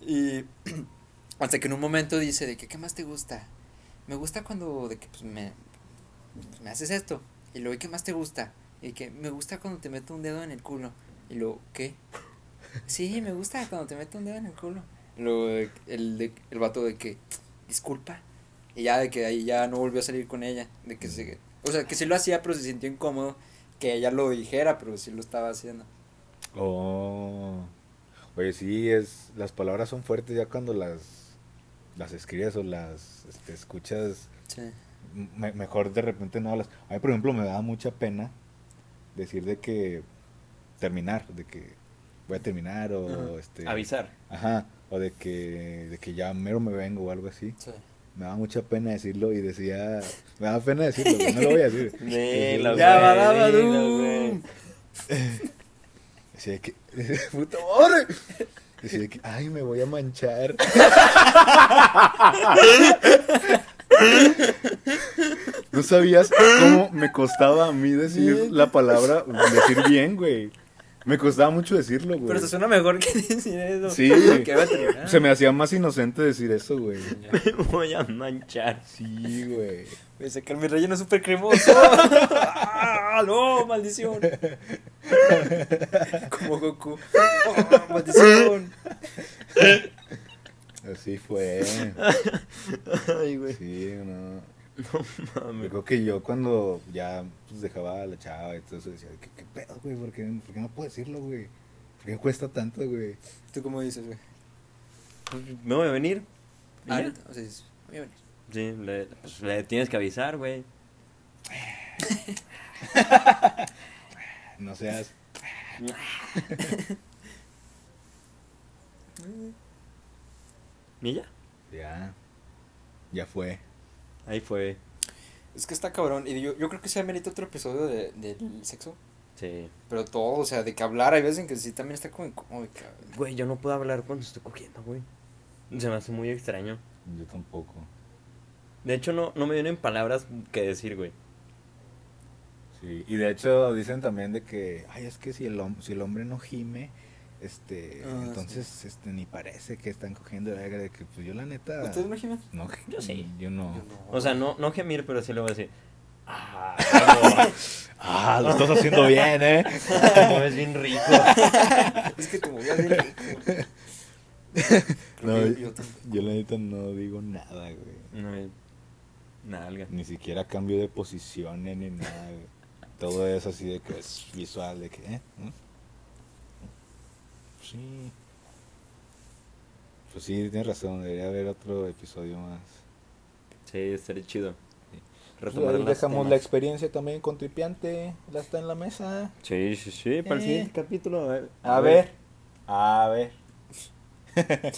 Speaker 3: Y hasta que en un momento dice de que, ¿qué más te gusta? Me gusta cuando, de que pues me, pues, me haces esto. Y luego, ¿y qué más te gusta? Y que me gusta cuando te meto un dedo en el culo. Y luego, ¿qué? Sí, me gusta cuando te meto un dedo en el culo. Luego el, de, el vato de que, disculpa. Y ya de que ahí ya no volvió a salir con ella. De que se, O sea, que sí lo hacía, pero se sintió incómodo que ella lo dijera, pero sí lo estaba haciendo.
Speaker 1: Oh. Oye, sí, es, las palabras son fuertes ya cuando las, las escribes o las este, escuchas.
Speaker 3: Sí.
Speaker 1: me- mejor de repente no hablas. A mí, por ejemplo, me da mucha pena decir de que terminar, de que voy a terminar o este
Speaker 2: Avisar.
Speaker 1: Ajá, o de que de que ya mero me vengo o algo así.
Speaker 3: Sí.
Speaker 1: Me da mucha pena decirlo y decía, me da pena decirlo, no lo voy a decir.
Speaker 2: Dilo,
Speaker 3: Ya,
Speaker 2: güey,
Speaker 3: va,
Speaker 2: dilo,
Speaker 3: du.
Speaker 2: güey.
Speaker 1: Decía que ay, me voy a manchar. No sabías cómo me costaba a mí decir la palabra, decir bien, güey. Me costaba mucho decirlo, güey.
Speaker 3: Pero se suena mejor que decir eso.
Speaker 1: Sí.
Speaker 3: Terminar.
Speaker 1: Se me hacía más inocente decir eso, güey.
Speaker 2: Me voy a manchar.
Speaker 1: Sí, güey.
Speaker 3: Voy a sacar mi relleno súper cremoso. ¡Ah, no! ¡Maldición! Como Goku. ¡Oh, maldición!
Speaker 1: Así fue.
Speaker 2: Ay, güey.
Speaker 1: Sí, no. Yo
Speaker 2: Mames.
Speaker 1: creo que yo cuando ya pues, dejaba a la chava y todo eso decía, ¿qué, qué pedo, güey? ¿Por qué, por qué no puedo decirlo, güey? ¿Por qué cuesta tanto, güey?
Speaker 3: ¿Tú cómo dices, güey?
Speaker 2: Me voy a venir. ¿Y
Speaker 3: Ah,
Speaker 2: ya?
Speaker 3: o sea, voy a venir.
Speaker 2: Sí, le, pues, le tienes que avisar, güey.
Speaker 1: No seas...
Speaker 2: ¿Y ya?
Speaker 1: Ya. Fue.
Speaker 2: Ahí fue.
Speaker 3: Es que está cabrón. Y yo, yo creo que se amerita otro episodio de, del sexo.
Speaker 2: Sí.
Speaker 3: Pero todo, o sea, de que hablar, hay veces en que sí también está como incómodo, cabrón.
Speaker 2: Güey, yo no puedo hablar cuando estoy cogiendo, güey. Se me hace muy extraño.
Speaker 1: Yo tampoco.
Speaker 2: De hecho, no, no me vienen palabras que decir, güey.
Speaker 1: Sí. Y de hecho dicen también de que, ay, es que si el, si el hombre no gime, este,
Speaker 3: Ah,
Speaker 1: entonces este, ni parece que están cogiendo de de que pues yo la neta...
Speaker 3: ¿Ustedes no gimen?
Speaker 1: No,
Speaker 2: Yo sí.
Speaker 1: Yo no.
Speaker 3: Yo no.
Speaker 2: O sea, no, no gemir, pero sí le voy a decir. Ah,
Speaker 1: Ah, lo estás haciendo bien, ¿eh?
Speaker 2: te mueves bien rico.
Speaker 3: Es que te movías bien rico.
Speaker 1: No, yo,
Speaker 3: yo tampoco.
Speaker 1: yo la neta no digo nada, güey.
Speaker 2: No, eh, nalga.
Speaker 1: Ni siquiera cambio de posiciones ni nada, güey. Todo es así de que es visual, de que, ¿eh? ¿Mm? Sí. Pues sí, tienes razón, debería haber otro episodio más.
Speaker 2: Sí, estaría chido.
Speaker 1: Pues
Speaker 2: Retomar
Speaker 1: ahí
Speaker 2: las
Speaker 1: dejamos
Speaker 2: temas.
Speaker 1: la experiencia también con Tripiante, la está en la mesa.
Speaker 2: Sí, sí, sí, para el
Speaker 1: Eh.
Speaker 2: siguiente capítulo. A ver.
Speaker 1: A ver, a ver.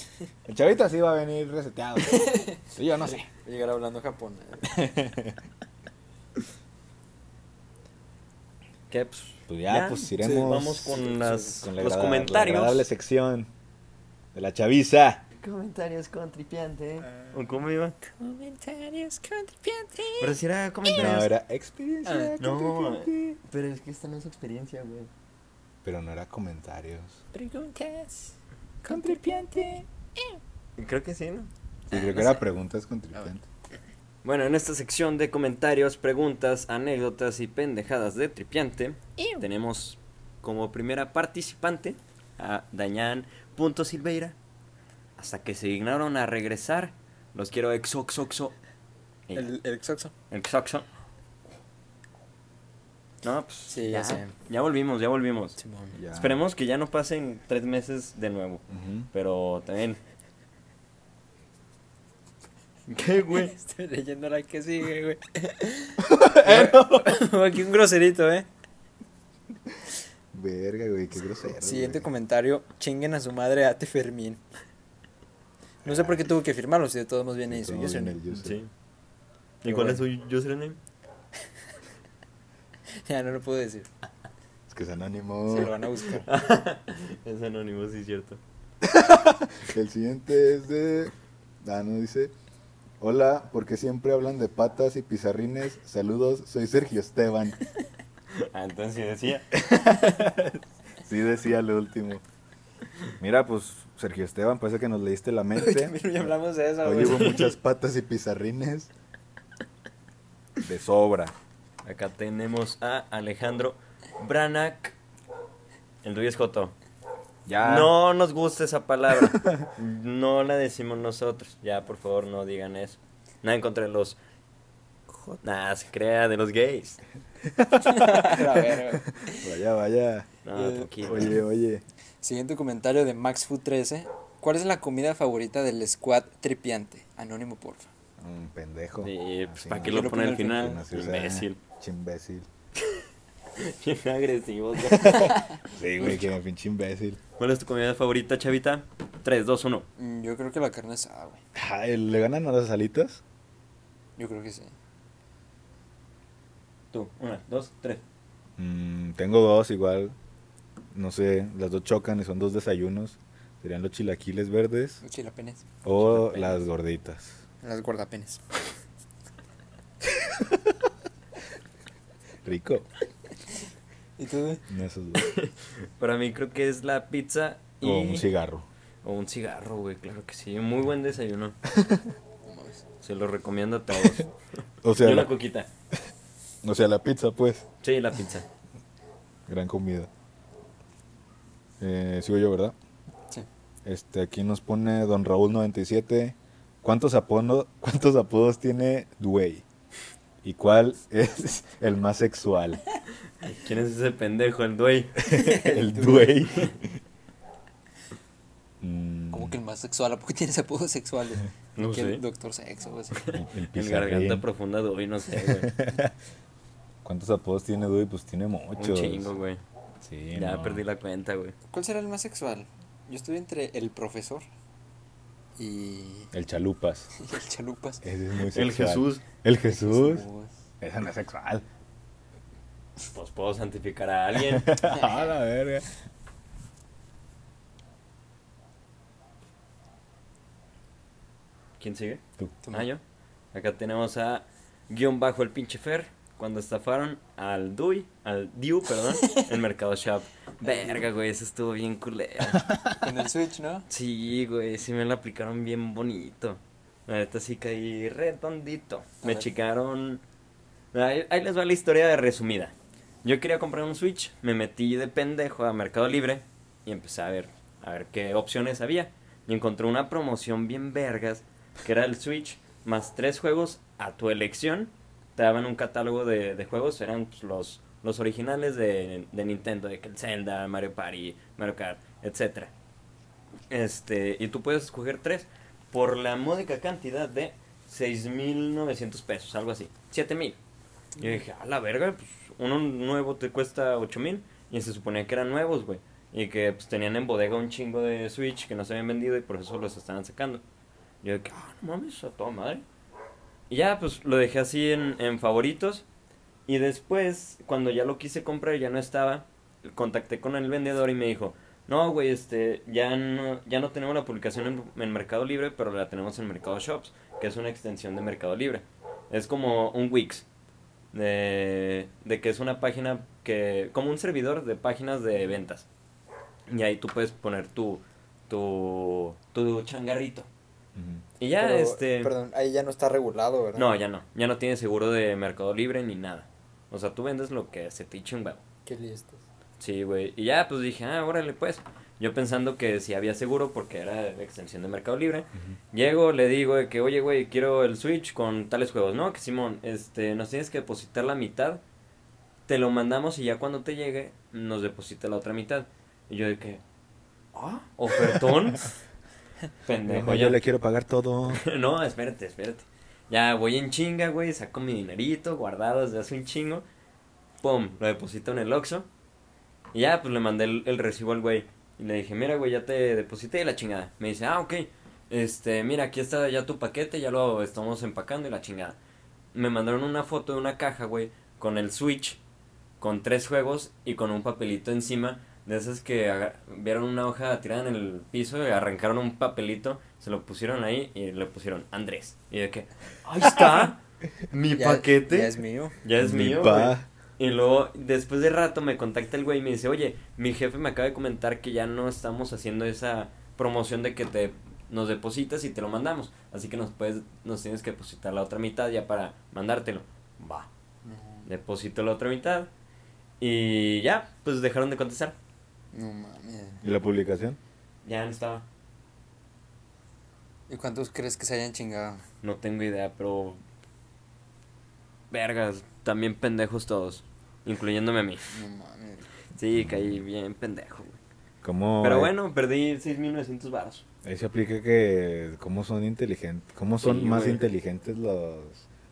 Speaker 1: El chavito sí va a venir reseteado. Sí, yo no sé.
Speaker 3: Voy a llegar hablando japonés.
Speaker 2: ¿Qué? Pues,
Speaker 1: Pues ya, pues iremos.
Speaker 2: sí, vamos con las-
Speaker 1: con la
Speaker 2: los
Speaker 1: agrada-
Speaker 2: comentarios.
Speaker 1: La agradable sección de la chaviza.
Speaker 2: Comentarios con tripiante. ¿O cómo iba?
Speaker 3: Comentarios con tripiante.
Speaker 2: Pero si era
Speaker 1: No,
Speaker 2: comentarios.
Speaker 1: era experiencia.
Speaker 3: Ah,
Speaker 2: no.
Speaker 1: Tripiante.
Speaker 2: Pero es que esta no es experiencia, güey.
Speaker 1: Pero no era comentarios.
Speaker 3: Preguntas
Speaker 1: Con Tripiante.
Speaker 2: Creo que sí, ¿no?
Speaker 1: Sí, creo que
Speaker 3: no
Speaker 1: era
Speaker 3: sé.
Speaker 1: preguntas con Tripiante.
Speaker 2: Bueno, en esta sección de comentarios, preguntas, anécdotas y pendejadas de Tripiante, tenemos como primera participante a Dañan.silveira. Hasta que se dignaron a regresar, los quiero exoxoxo.
Speaker 3: El, el exoxo.
Speaker 2: Exoxo. No, pues
Speaker 3: Sí, ya sé.
Speaker 2: ya volvimos, ya volvimos.
Speaker 1: Ya.
Speaker 2: Esperemos que ya no pasen tres meses de nuevo. Pero también. ¿Qué, güey?
Speaker 3: Estoy leyendo la que sigue, güey. Aquí un groserito, ¿eh?
Speaker 1: Verga, güey, qué grosero.
Speaker 3: Siguiente
Speaker 1: güey.
Speaker 3: comentario. Chinguen a su madre Ate Fermín. No sé por qué tuvo que firmarlo, si de todos modos viene su username.
Speaker 2: Sí. ¿Y
Speaker 3: Pero
Speaker 2: cuál
Speaker 3: bueno.
Speaker 2: es su username?
Speaker 3: Ya no lo puedo decir.
Speaker 1: Es que es anónimo.
Speaker 3: Se lo van a buscar.
Speaker 2: Es anónimo, sí, cierto.
Speaker 1: El siguiente es de. Ah, no dice. Hola, ¿por qué siempre hablan de patas y pizarrines? Saludos, soy Sergio Esteban.
Speaker 2: Ah, entonces sí decía.
Speaker 1: Sí decía lo último. Mira, pues, Sergio Esteban, parece que nos leíste la mente.
Speaker 3: También ya hablamos de eso,
Speaker 1: Hoy hubo muchas patas y pizarrines. De sobra.
Speaker 2: Acá tenemos a Alejandro Branak. El tuyo es Joto.
Speaker 1: Ya.
Speaker 2: No nos gusta esa palabra. no la decimos nosotros. Ya, por favor, no digan eso. Nada en contra de los. Nah, se crea de los gays.
Speaker 3: A ver,
Speaker 1: Vaya, vaya.
Speaker 2: No,
Speaker 3: Eh,
Speaker 2: tranquilo.
Speaker 1: Oye, oye.
Speaker 3: Siguiente comentario de MaxFood13. ¿Cuál es la comida favorita del squad tripiante? Anónimo, porfa.
Speaker 1: Un pendejo.
Speaker 2: Sí, pues, ¿para qué lo pone al final?
Speaker 1: Sea,
Speaker 2: Imbécil.
Speaker 1: Chimbécil.
Speaker 2: Bien agresivo.
Speaker 1: Sí, güey, que pinche imbécil.
Speaker 2: ¿Cuál es tu comida favorita, chavita? 3, 2, 1.
Speaker 3: Mm, Yo creo que la carne asada, güey.
Speaker 1: Ay, ¿Le ganan a las alitas?
Speaker 3: Yo creo que sí.
Speaker 2: Tú, 1, 2, 3.
Speaker 1: Mm, tengo dos igual. No sé, las dos chocan y son dos desayunos. Serían los chilaquiles verdes
Speaker 3: Chilapenes.
Speaker 1: o
Speaker 2: Chilapenes.
Speaker 1: las gorditas.
Speaker 3: Las guardapenes.
Speaker 1: Rico.
Speaker 3: ¿Y tú, güey?
Speaker 1: Esos dos.
Speaker 2: Para mí creo que es la pizza y...
Speaker 1: O un cigarro.
Speaker 2: O un cigarro, güey, claro que sí. Muy buen desayuno. Se lo recomiendo a todos.
Speaker 1: O sea,
Speaker 2: y una
Speaker 1: la,
Speaker 2: coquita.
Speaker 1: o sea, la pizza, pues.
Speaker 2: Sí, la pizza.
Speaker 1: Gran comida. Eh, sigo yo, ¿verdad?
Speaker 3: Sí.
Speaker 1: Este, aquí nos pone Don Raúl 97. ¿Cuántos, apodo- ¿Cuántos apodos tiene Dway? ¿Y cuál es el más sexual?
Speaker 2: ¿Quién es ese pendejo, el duey?
Speaker 1: el. Mm,
Speaker 3: Como que el más sexual, ¿a poco tienes apodos sexuales?
Speaker 2: No
Speaker 3: el
Speaker 2: sé.
Speaker 3: Doctor sexo, o así.
Speaker 1: el,
Speaker 2: garganta profunda duey, no sé, güey.
Speaker 1: ¿Cuántos apodos tiene Dway? Pues tiene muchos.
Speaker 2: Un chingo, güey.
Speaker 1: Sí,
Speaker 2: Ya
Speaker 1: no.
Speaker 2: perdí la cuenta, güey.
Speaker 3: ¿Cuál será el más sexual? Yo estoy entre el profesor y
Speaker 1: El chalupas.
Speaker 3: el chalupas.
Speaker 1: Ese es muy sexual.
Speaker 2: El Jesús.
Speaker 1: El Jesús. Ese no es sexual.
Speaker 2: Pues puedo santificar a alguien.
Speaker 1: A la verga.
Speaker 2: ¿Quién sigue?
Speaker 1: Tú.
Speaker 3: Tú,
Speaker 2: Ah, yo. Acá tenemos a guion bajo el pinche Fer. Cuando estafaron al Dui, al Diu, perdón, en Mercado Shop. Verga, güey, eso estuvo bien culero.
Speaker 3: Con el Switch, ¿no?
Speaker 2: Sí, güey, sí me lo aplicaron bien bonito. La neta sí caí redondito.
Speaker 3: A
Speaker 2: Me
Speaker 3: ver.
Speaker 2: chicaron. Ahí, ahí les va la historia de resumida. Yo quería comprar un Switch, me metí de pendejo a Mercado Libre y empecé a ver, a ver qué opciones había. Y encontré una promoción bien vergas, que era el Switch más tres juegos a tu elección. Te daban un catálogo de, de juegos, eran pues, los, los originales de, de Nintendo, de Zelda, Mario Party, Mario Kart, etcétera. Este, y tú puedes escoger tres por la módica cantidad de 6.900 pesos, algo así. 7.000. Y yo dije, a la verga, pues uno nuevo te cuesta 8.000 y se suponía que eran nuevos, güey. Y que pues tenían en bodega un chingo de Switch que no se habían vendido y por eso los estaban sacando. Yo dije, ah, no mames, a toda madre. Y ya, pues lo dejé así en, en favoritos. Y después, cuando ya lo quise comprar, ya no estaba. Contacté con el vendedor y me dijo, no, güey, este, ya no, ya no tenemos la publicación en, en Mercado Libre, pero la tenemos en Mercado Shops, que es una extensión de Mercado Libre. Es como un Wix, de, de que es una página que, como un servidor de páginas de ventas. Y ahí tú puedes poner tu, tu, tu changarrito. Y ya,
Speaker 3: Pero,
Speaker 2: este...
Speaker 3: Perdón, ahí ya no está regulado, ¿verdad?
Speaker 2: No, ya no. Ya no tiene seguro de Mercado Libre ni nada. O sea, tú vendes lo que se te eche un huevo.
Speaker 3: Qué listos.
Speaker 2: Sí, güey. Y ya, pues dije, ah, órale, pues. Yo pensando que si había seguro porque era de extensión de Mercado Libre. Llego, le digo de que, oye, güey, quiero el Switch con tales juegos. No, que Simón, este, nos tienes que depositar la mitad. Te lo mandamos y ya cuando te llegue, nos deposita la otra mitad. Y yo de que, ah, ofertón. Pendejo,
Speaker 1: No,
Speaker 2: ya.
Speaker 1: yo le quiero pagar todo.
Speaker 2: no, espérate, espérate. Ya voy en chinga, güey, saco mi dinerito guardado desde hace un chingo. Pum, lo deposito en el Oxxo. Y ya, pues le mandé el, el recibo al güey. Y le dije, mira, güey, ya te deposité y la chingada. Me dice, ah, ok. Este, mira, aquí está ya tu paquete, ya lo estamos empacando y la chingada. Me mandaron una foto de una caja, güey, con el Switch, con tres juegos y con un papelito encima. De esas que vieron una hoja tirada en el piso y arrancaron un papelito, se lo pusieron ahí y le pusieron Andrés. Y de que, ahí está, mi
Speaker 3: Ya-
Speaker 2: paquete.
Speaker 3: Ya es mío.
Speaker 2: Ya es
Speaker 1: Mi
Speaker 2: mío. Y luego, después de rato, me contacta el güey y me dice, oye, mi jefe me acaba de comentar que ya no estamos haciendo esa promoción de que te nos depositas y te lo mandamos. Así que nos puedes, nos tienes que depositar la otra mitad ya para mandártelo. Va. Deposito la otra mitad. Y ya, pues dejaron de contestar.
Speaker 3: No mames.
Speaker 1: ¿Y la publicación?
Speaker 2: Ya no estaba.
Speaker 3: ¿Y cuántos crees que se hayan chingado?
Speaker 2: No tengo idea, pero vergas, también pendejos todos, incluyéndome a mí.
Speaker 3: No mames.
Speaker 2: Sí, caí bien pendejo, güey.
Speaker 1: ¿Cómo,
Speaker 2: Pero
Speaker 1: eh,
Speaker 2: bueno, perdí 6.900 baros.
Speaker 1: Ahí se aplica que cómo son inteligentes, cómo son
Speaker 2: Sí,
Speaker 1: más
Speaker 2: güey.
Speaker 1: inteligentes los...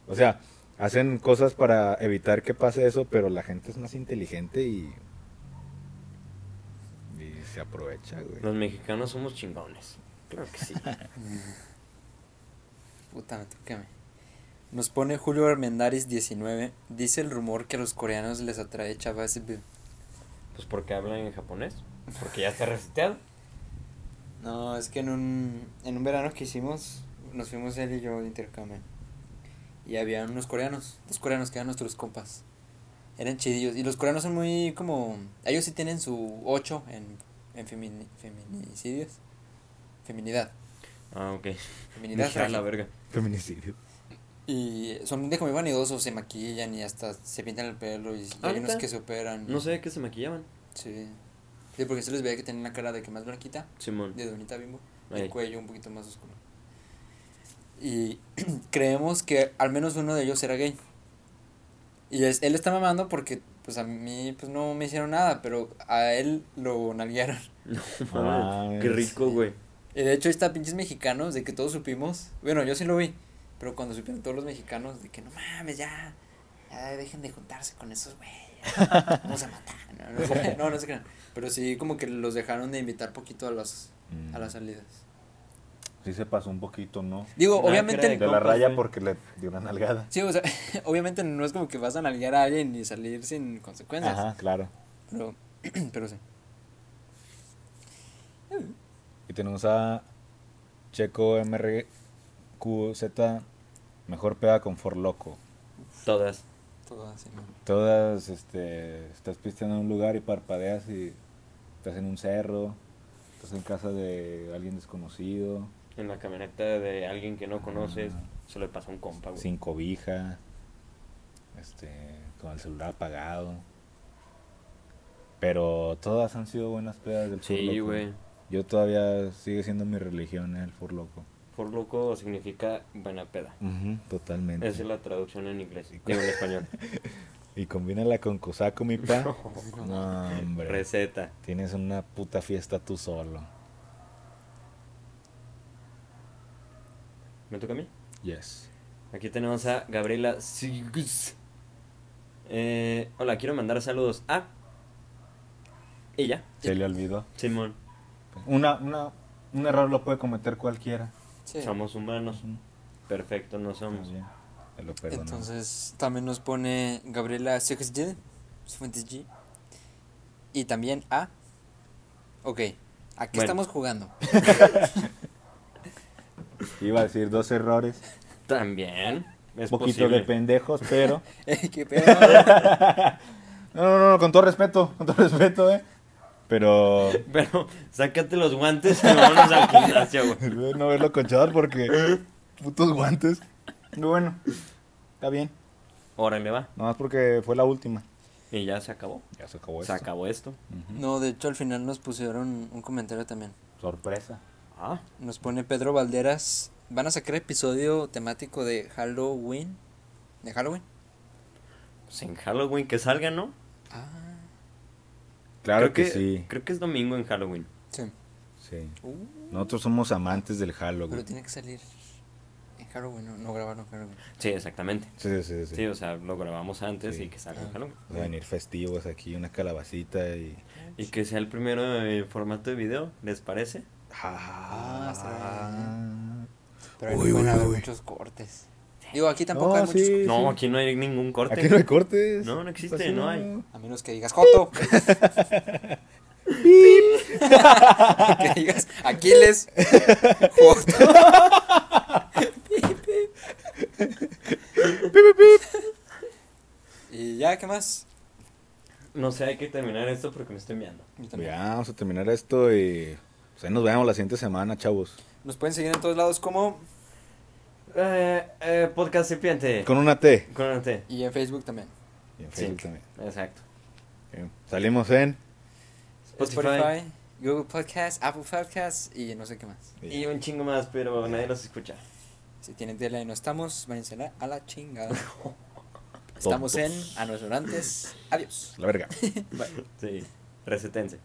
Speaker 1: O sea, hacen cosas para evitar que pase eso, pero la gente es más inteligente y... Se aprovecha, güey.
Speaker 2: Los mexicanos somos chingones. Claro que sí.
Speaker 3: Puta, me mí. Nos pone Julio Armendaris 19. Dice el rumor que a los coreanos les atrae chavas.
Speaker 2: Pues porque hablan en japonés. Porque ya está reseteado.
Speaker 3: No, es que en un, en un verano que hicimos, nos fuimos él y yo de intercambio. Y había unos coreanos, dos coreanos que eran nuestros compas. Eran chidillos. Y los coreanos son muy como... Ellos sí tienen su 8 en, en femini- feminicidios. Feminidad.
Speaker 2: Ah, ok.
Speaker 3: Feminidad.
Speaker 2: Dije, a la verga.
Speaker 1: Feminicidio.
Speaker 3: Y son de como muy vanidosos, se maquillan y hasta se pintan el pelo. Y, y
Speaker 2: Ah,
Speaker 3: hay unos que se operan.
Speaker 2: No sé qué se maquillaban.
Speaker 3: Sí. Sí, porque se les veía que tienen la cara de que más blanquita,
Speaker 2: Simón.
Speaker 3: de donita bimbo, y
Speaker 2: Ahí.
Speaker 3: el cuello un poquito más oscuro. Y creemos que al menos uno de ellos era gay. Y es- él está mamando porque pues a mí pues no me hicieron nada, pero a él lo nalguearon.
Speaker 2: No,
Speaker 1: Ah,
Speaker 2: mames. Qué rico, güey.
Speaker 3: Y de hecho ahí está pinches mexicanos de que todos supimos, bueno, yo sí lo vi, pero cuando supieron todos los mexicanos de que no mames, ya, ya dejen de juntarse con esos güeyes, vamos a matar, no, no, sé, no, no se crean, pero sí como que los dejaron de invitar poquito a las, a las salidas.
Speaker 1: Sí se pasó un poquito, ¿no?
Speaker 3: Digo,
Speaker 2: Nada,
Speaker 3: obviamente,
Speaker 1: De la raya
Speaker 2: güey.
Speaker 1: porque le dio una nalgada.
Speaker 3: sí, o sea, obviamente no es como que vas a nalguear a alguien y salir sin consecuencias,
Speaker 1: Ajá, claro.
Speaker 3: pero, pero sí.
Speaker 1: Y tenemos a Checo MRQZ, mejor pega con For Loco.
Speaker 2: Todas.
Speaker 3: Todo así, ¿no?
Speaker 1: Todas, este, estás pisteando en un lugar y parpadeas y estás en un cerro, estás en casa de alguien desconocido,
Speaker 2: En la camioneta de alguien que no conoces. Se le pasó un compa, güey.
Speaker 1: sin cobija, este, con el celular apagado. Pero todas han sido buenas pedas del
Speaker 2: Sí, güey.
Speaker 1: Yo todavía sigue siendo mi religión el For Loco.
Speaker 2: Por loco significa buena peda.
Speaker 1: Totalmente.
Speaker 2: Esa es la traducción en inglés. Digo en español.
Speaker 1: Y combínala con cosaco, mi pa. No, hombre.
Speaker 2: Receta.
Speaker 1: Tienes una puta fiesta tú solo.
Speaker 2: ¿Me toca a mí?
Speaker 1: Yes.
Speaker 2: Aquí tenemos a Gabriela Sigus. Eh, hola, quiero mandar saludos a. Y ya.
Speaker 1: Se le olvidó.
Speaker 2: Simón.
Speaker 1: Una, una, un error lo puede cometer cualquiera.
Speaker 3: Sí.
Speaker 2: Somos humanos.
Speaker 1: Ujú.
Speaker 2: Perfectos no somos.
Speaker 1: Muy bien. Te lo.
Speaker 3: Entonces también nos pone Gabriela Fuentes G. Y también a. Ok, ¿a qué
Speaker 2: Bueno.
Speaker 3: estamos jugando?
Speaker 1: Iba a decir dos errores.
Speaker 2: También. Es
Speaker 1: un poquito
Speaker 2: posible.
Speaker 1: de pendejos, pero.
Speaker 3: Eh, ¿Qué pedo?
Speaker 1: No, no, no, con todo respeto, con todo respeto, eh. Pero.
Speaker 2: Pero sácate los guantes y vámonos al gimnasio, güey.
Speaker 1: no verlo con chaval porque. Putos guantes. Pero bueno, está bien.
Speaker 2: Órale, va.
Speaker 1: Nada más porque fue la última.
Speaker 2: Y ya se acabó.
Speaker 1: Ya se acabó
Speaker 2: Se
Speaker 1: esto.
Speaker 2: acabó esto.
Speaker 3: No, de hecho al final nos pusieron un comentario también.
Speaker 1: Sorpresa.
Speaker 2: Ah,
Speaker 3: Nos pone Pedro Valderas. ¿Van a sacar episodio temático de Halloween? ¿De Halloween?
Speaker 2: pues en Halloween que salga, ¿no?
Speaker 3: Ah,
Speaker 1: Claro
Speaker 2: creo
Speaker 1: que, sí.
Speaker 2: Creo que es domingo en Halloween.
Speaker 3: sí.
Speaker 1: Sí.
Speaker 3: Uh,
Speaker 1: Nosotros somos amantes del
Speaker 3: pero
Speaker 1: Halloween.
Speaker 3: tiene que salir en Halloween, no, no grabaron en Halloween.
Speaker 2: Sí, exactamente.
Speaker 1: Sí, sí, sí.
Speaker 2: Sí, o sea, lo grabamos antes
Speaker 1: Sí.
Speaker 2: y que salga en
Speaker 3: Ah.
Speaker 2: Halloween.
Speaker 1: Va a venir festivos aquí, una calabacita y.
Speaker 2: Y que sea el primero en formato de video, ¿les parece?
Speaker 3: Ah, Pero ahí
Speaker 1: Uy,
Speaker 3: no pueden
Speaker 1: uy,
Speaker 3: haber
Speaker 1: uy.
Speaker 3: muchos cortes. Digo, aquí tampoco
Speaker 1: No,
Speaker 3: hay muchos.
Speaker 1: sí.
Speaker 2: No, aquí no hay ningún corte.
Speaker 1: Aquí no hay cortes.
Speaker 2: No, no existe,
Speaker 1: Así
Speaker 2: no hay.
Speaker 3: A menos que digas Joto. que digas Aquiles. Joto. y ya, ¿qué más?
Speaker 2: No sé, hay que terminar esto porque me estoy
Speaker 3: también.
Speaker 1: Ya, vamos a terminar esto y. Pues ahí nos vemos la siguiente semana, chavos.
Speaker 3: Nos pueden seguir en todos lados como.
Speaker 2: Eh, eh, podcast serpiente.
Speaker 1: Con una T.
Speaker 2: Con una T.
Speaker 3: Y en Facebook también.
Speaker 1: Y en
Speaker 2: Sí.
Speaker 1: Facebook también.
Speaker 2: Exacto.
Speaker 1: Salimos en.
Speaker 2: Spotify.
Speaker 3: Spotify, Google Podcasts, Apple Podcasts y no sé qué más.
Speaker 2: Y un chingo más, pero nadie los escucha.
Speaker 3: Si tienen tele y no estamos, váyanse a la chingada. Estamos en Anos Orantes. Adiós.
Speaker 1: La verga.
Speaker 3: Bye.
Speaker 2: Sí, resetense.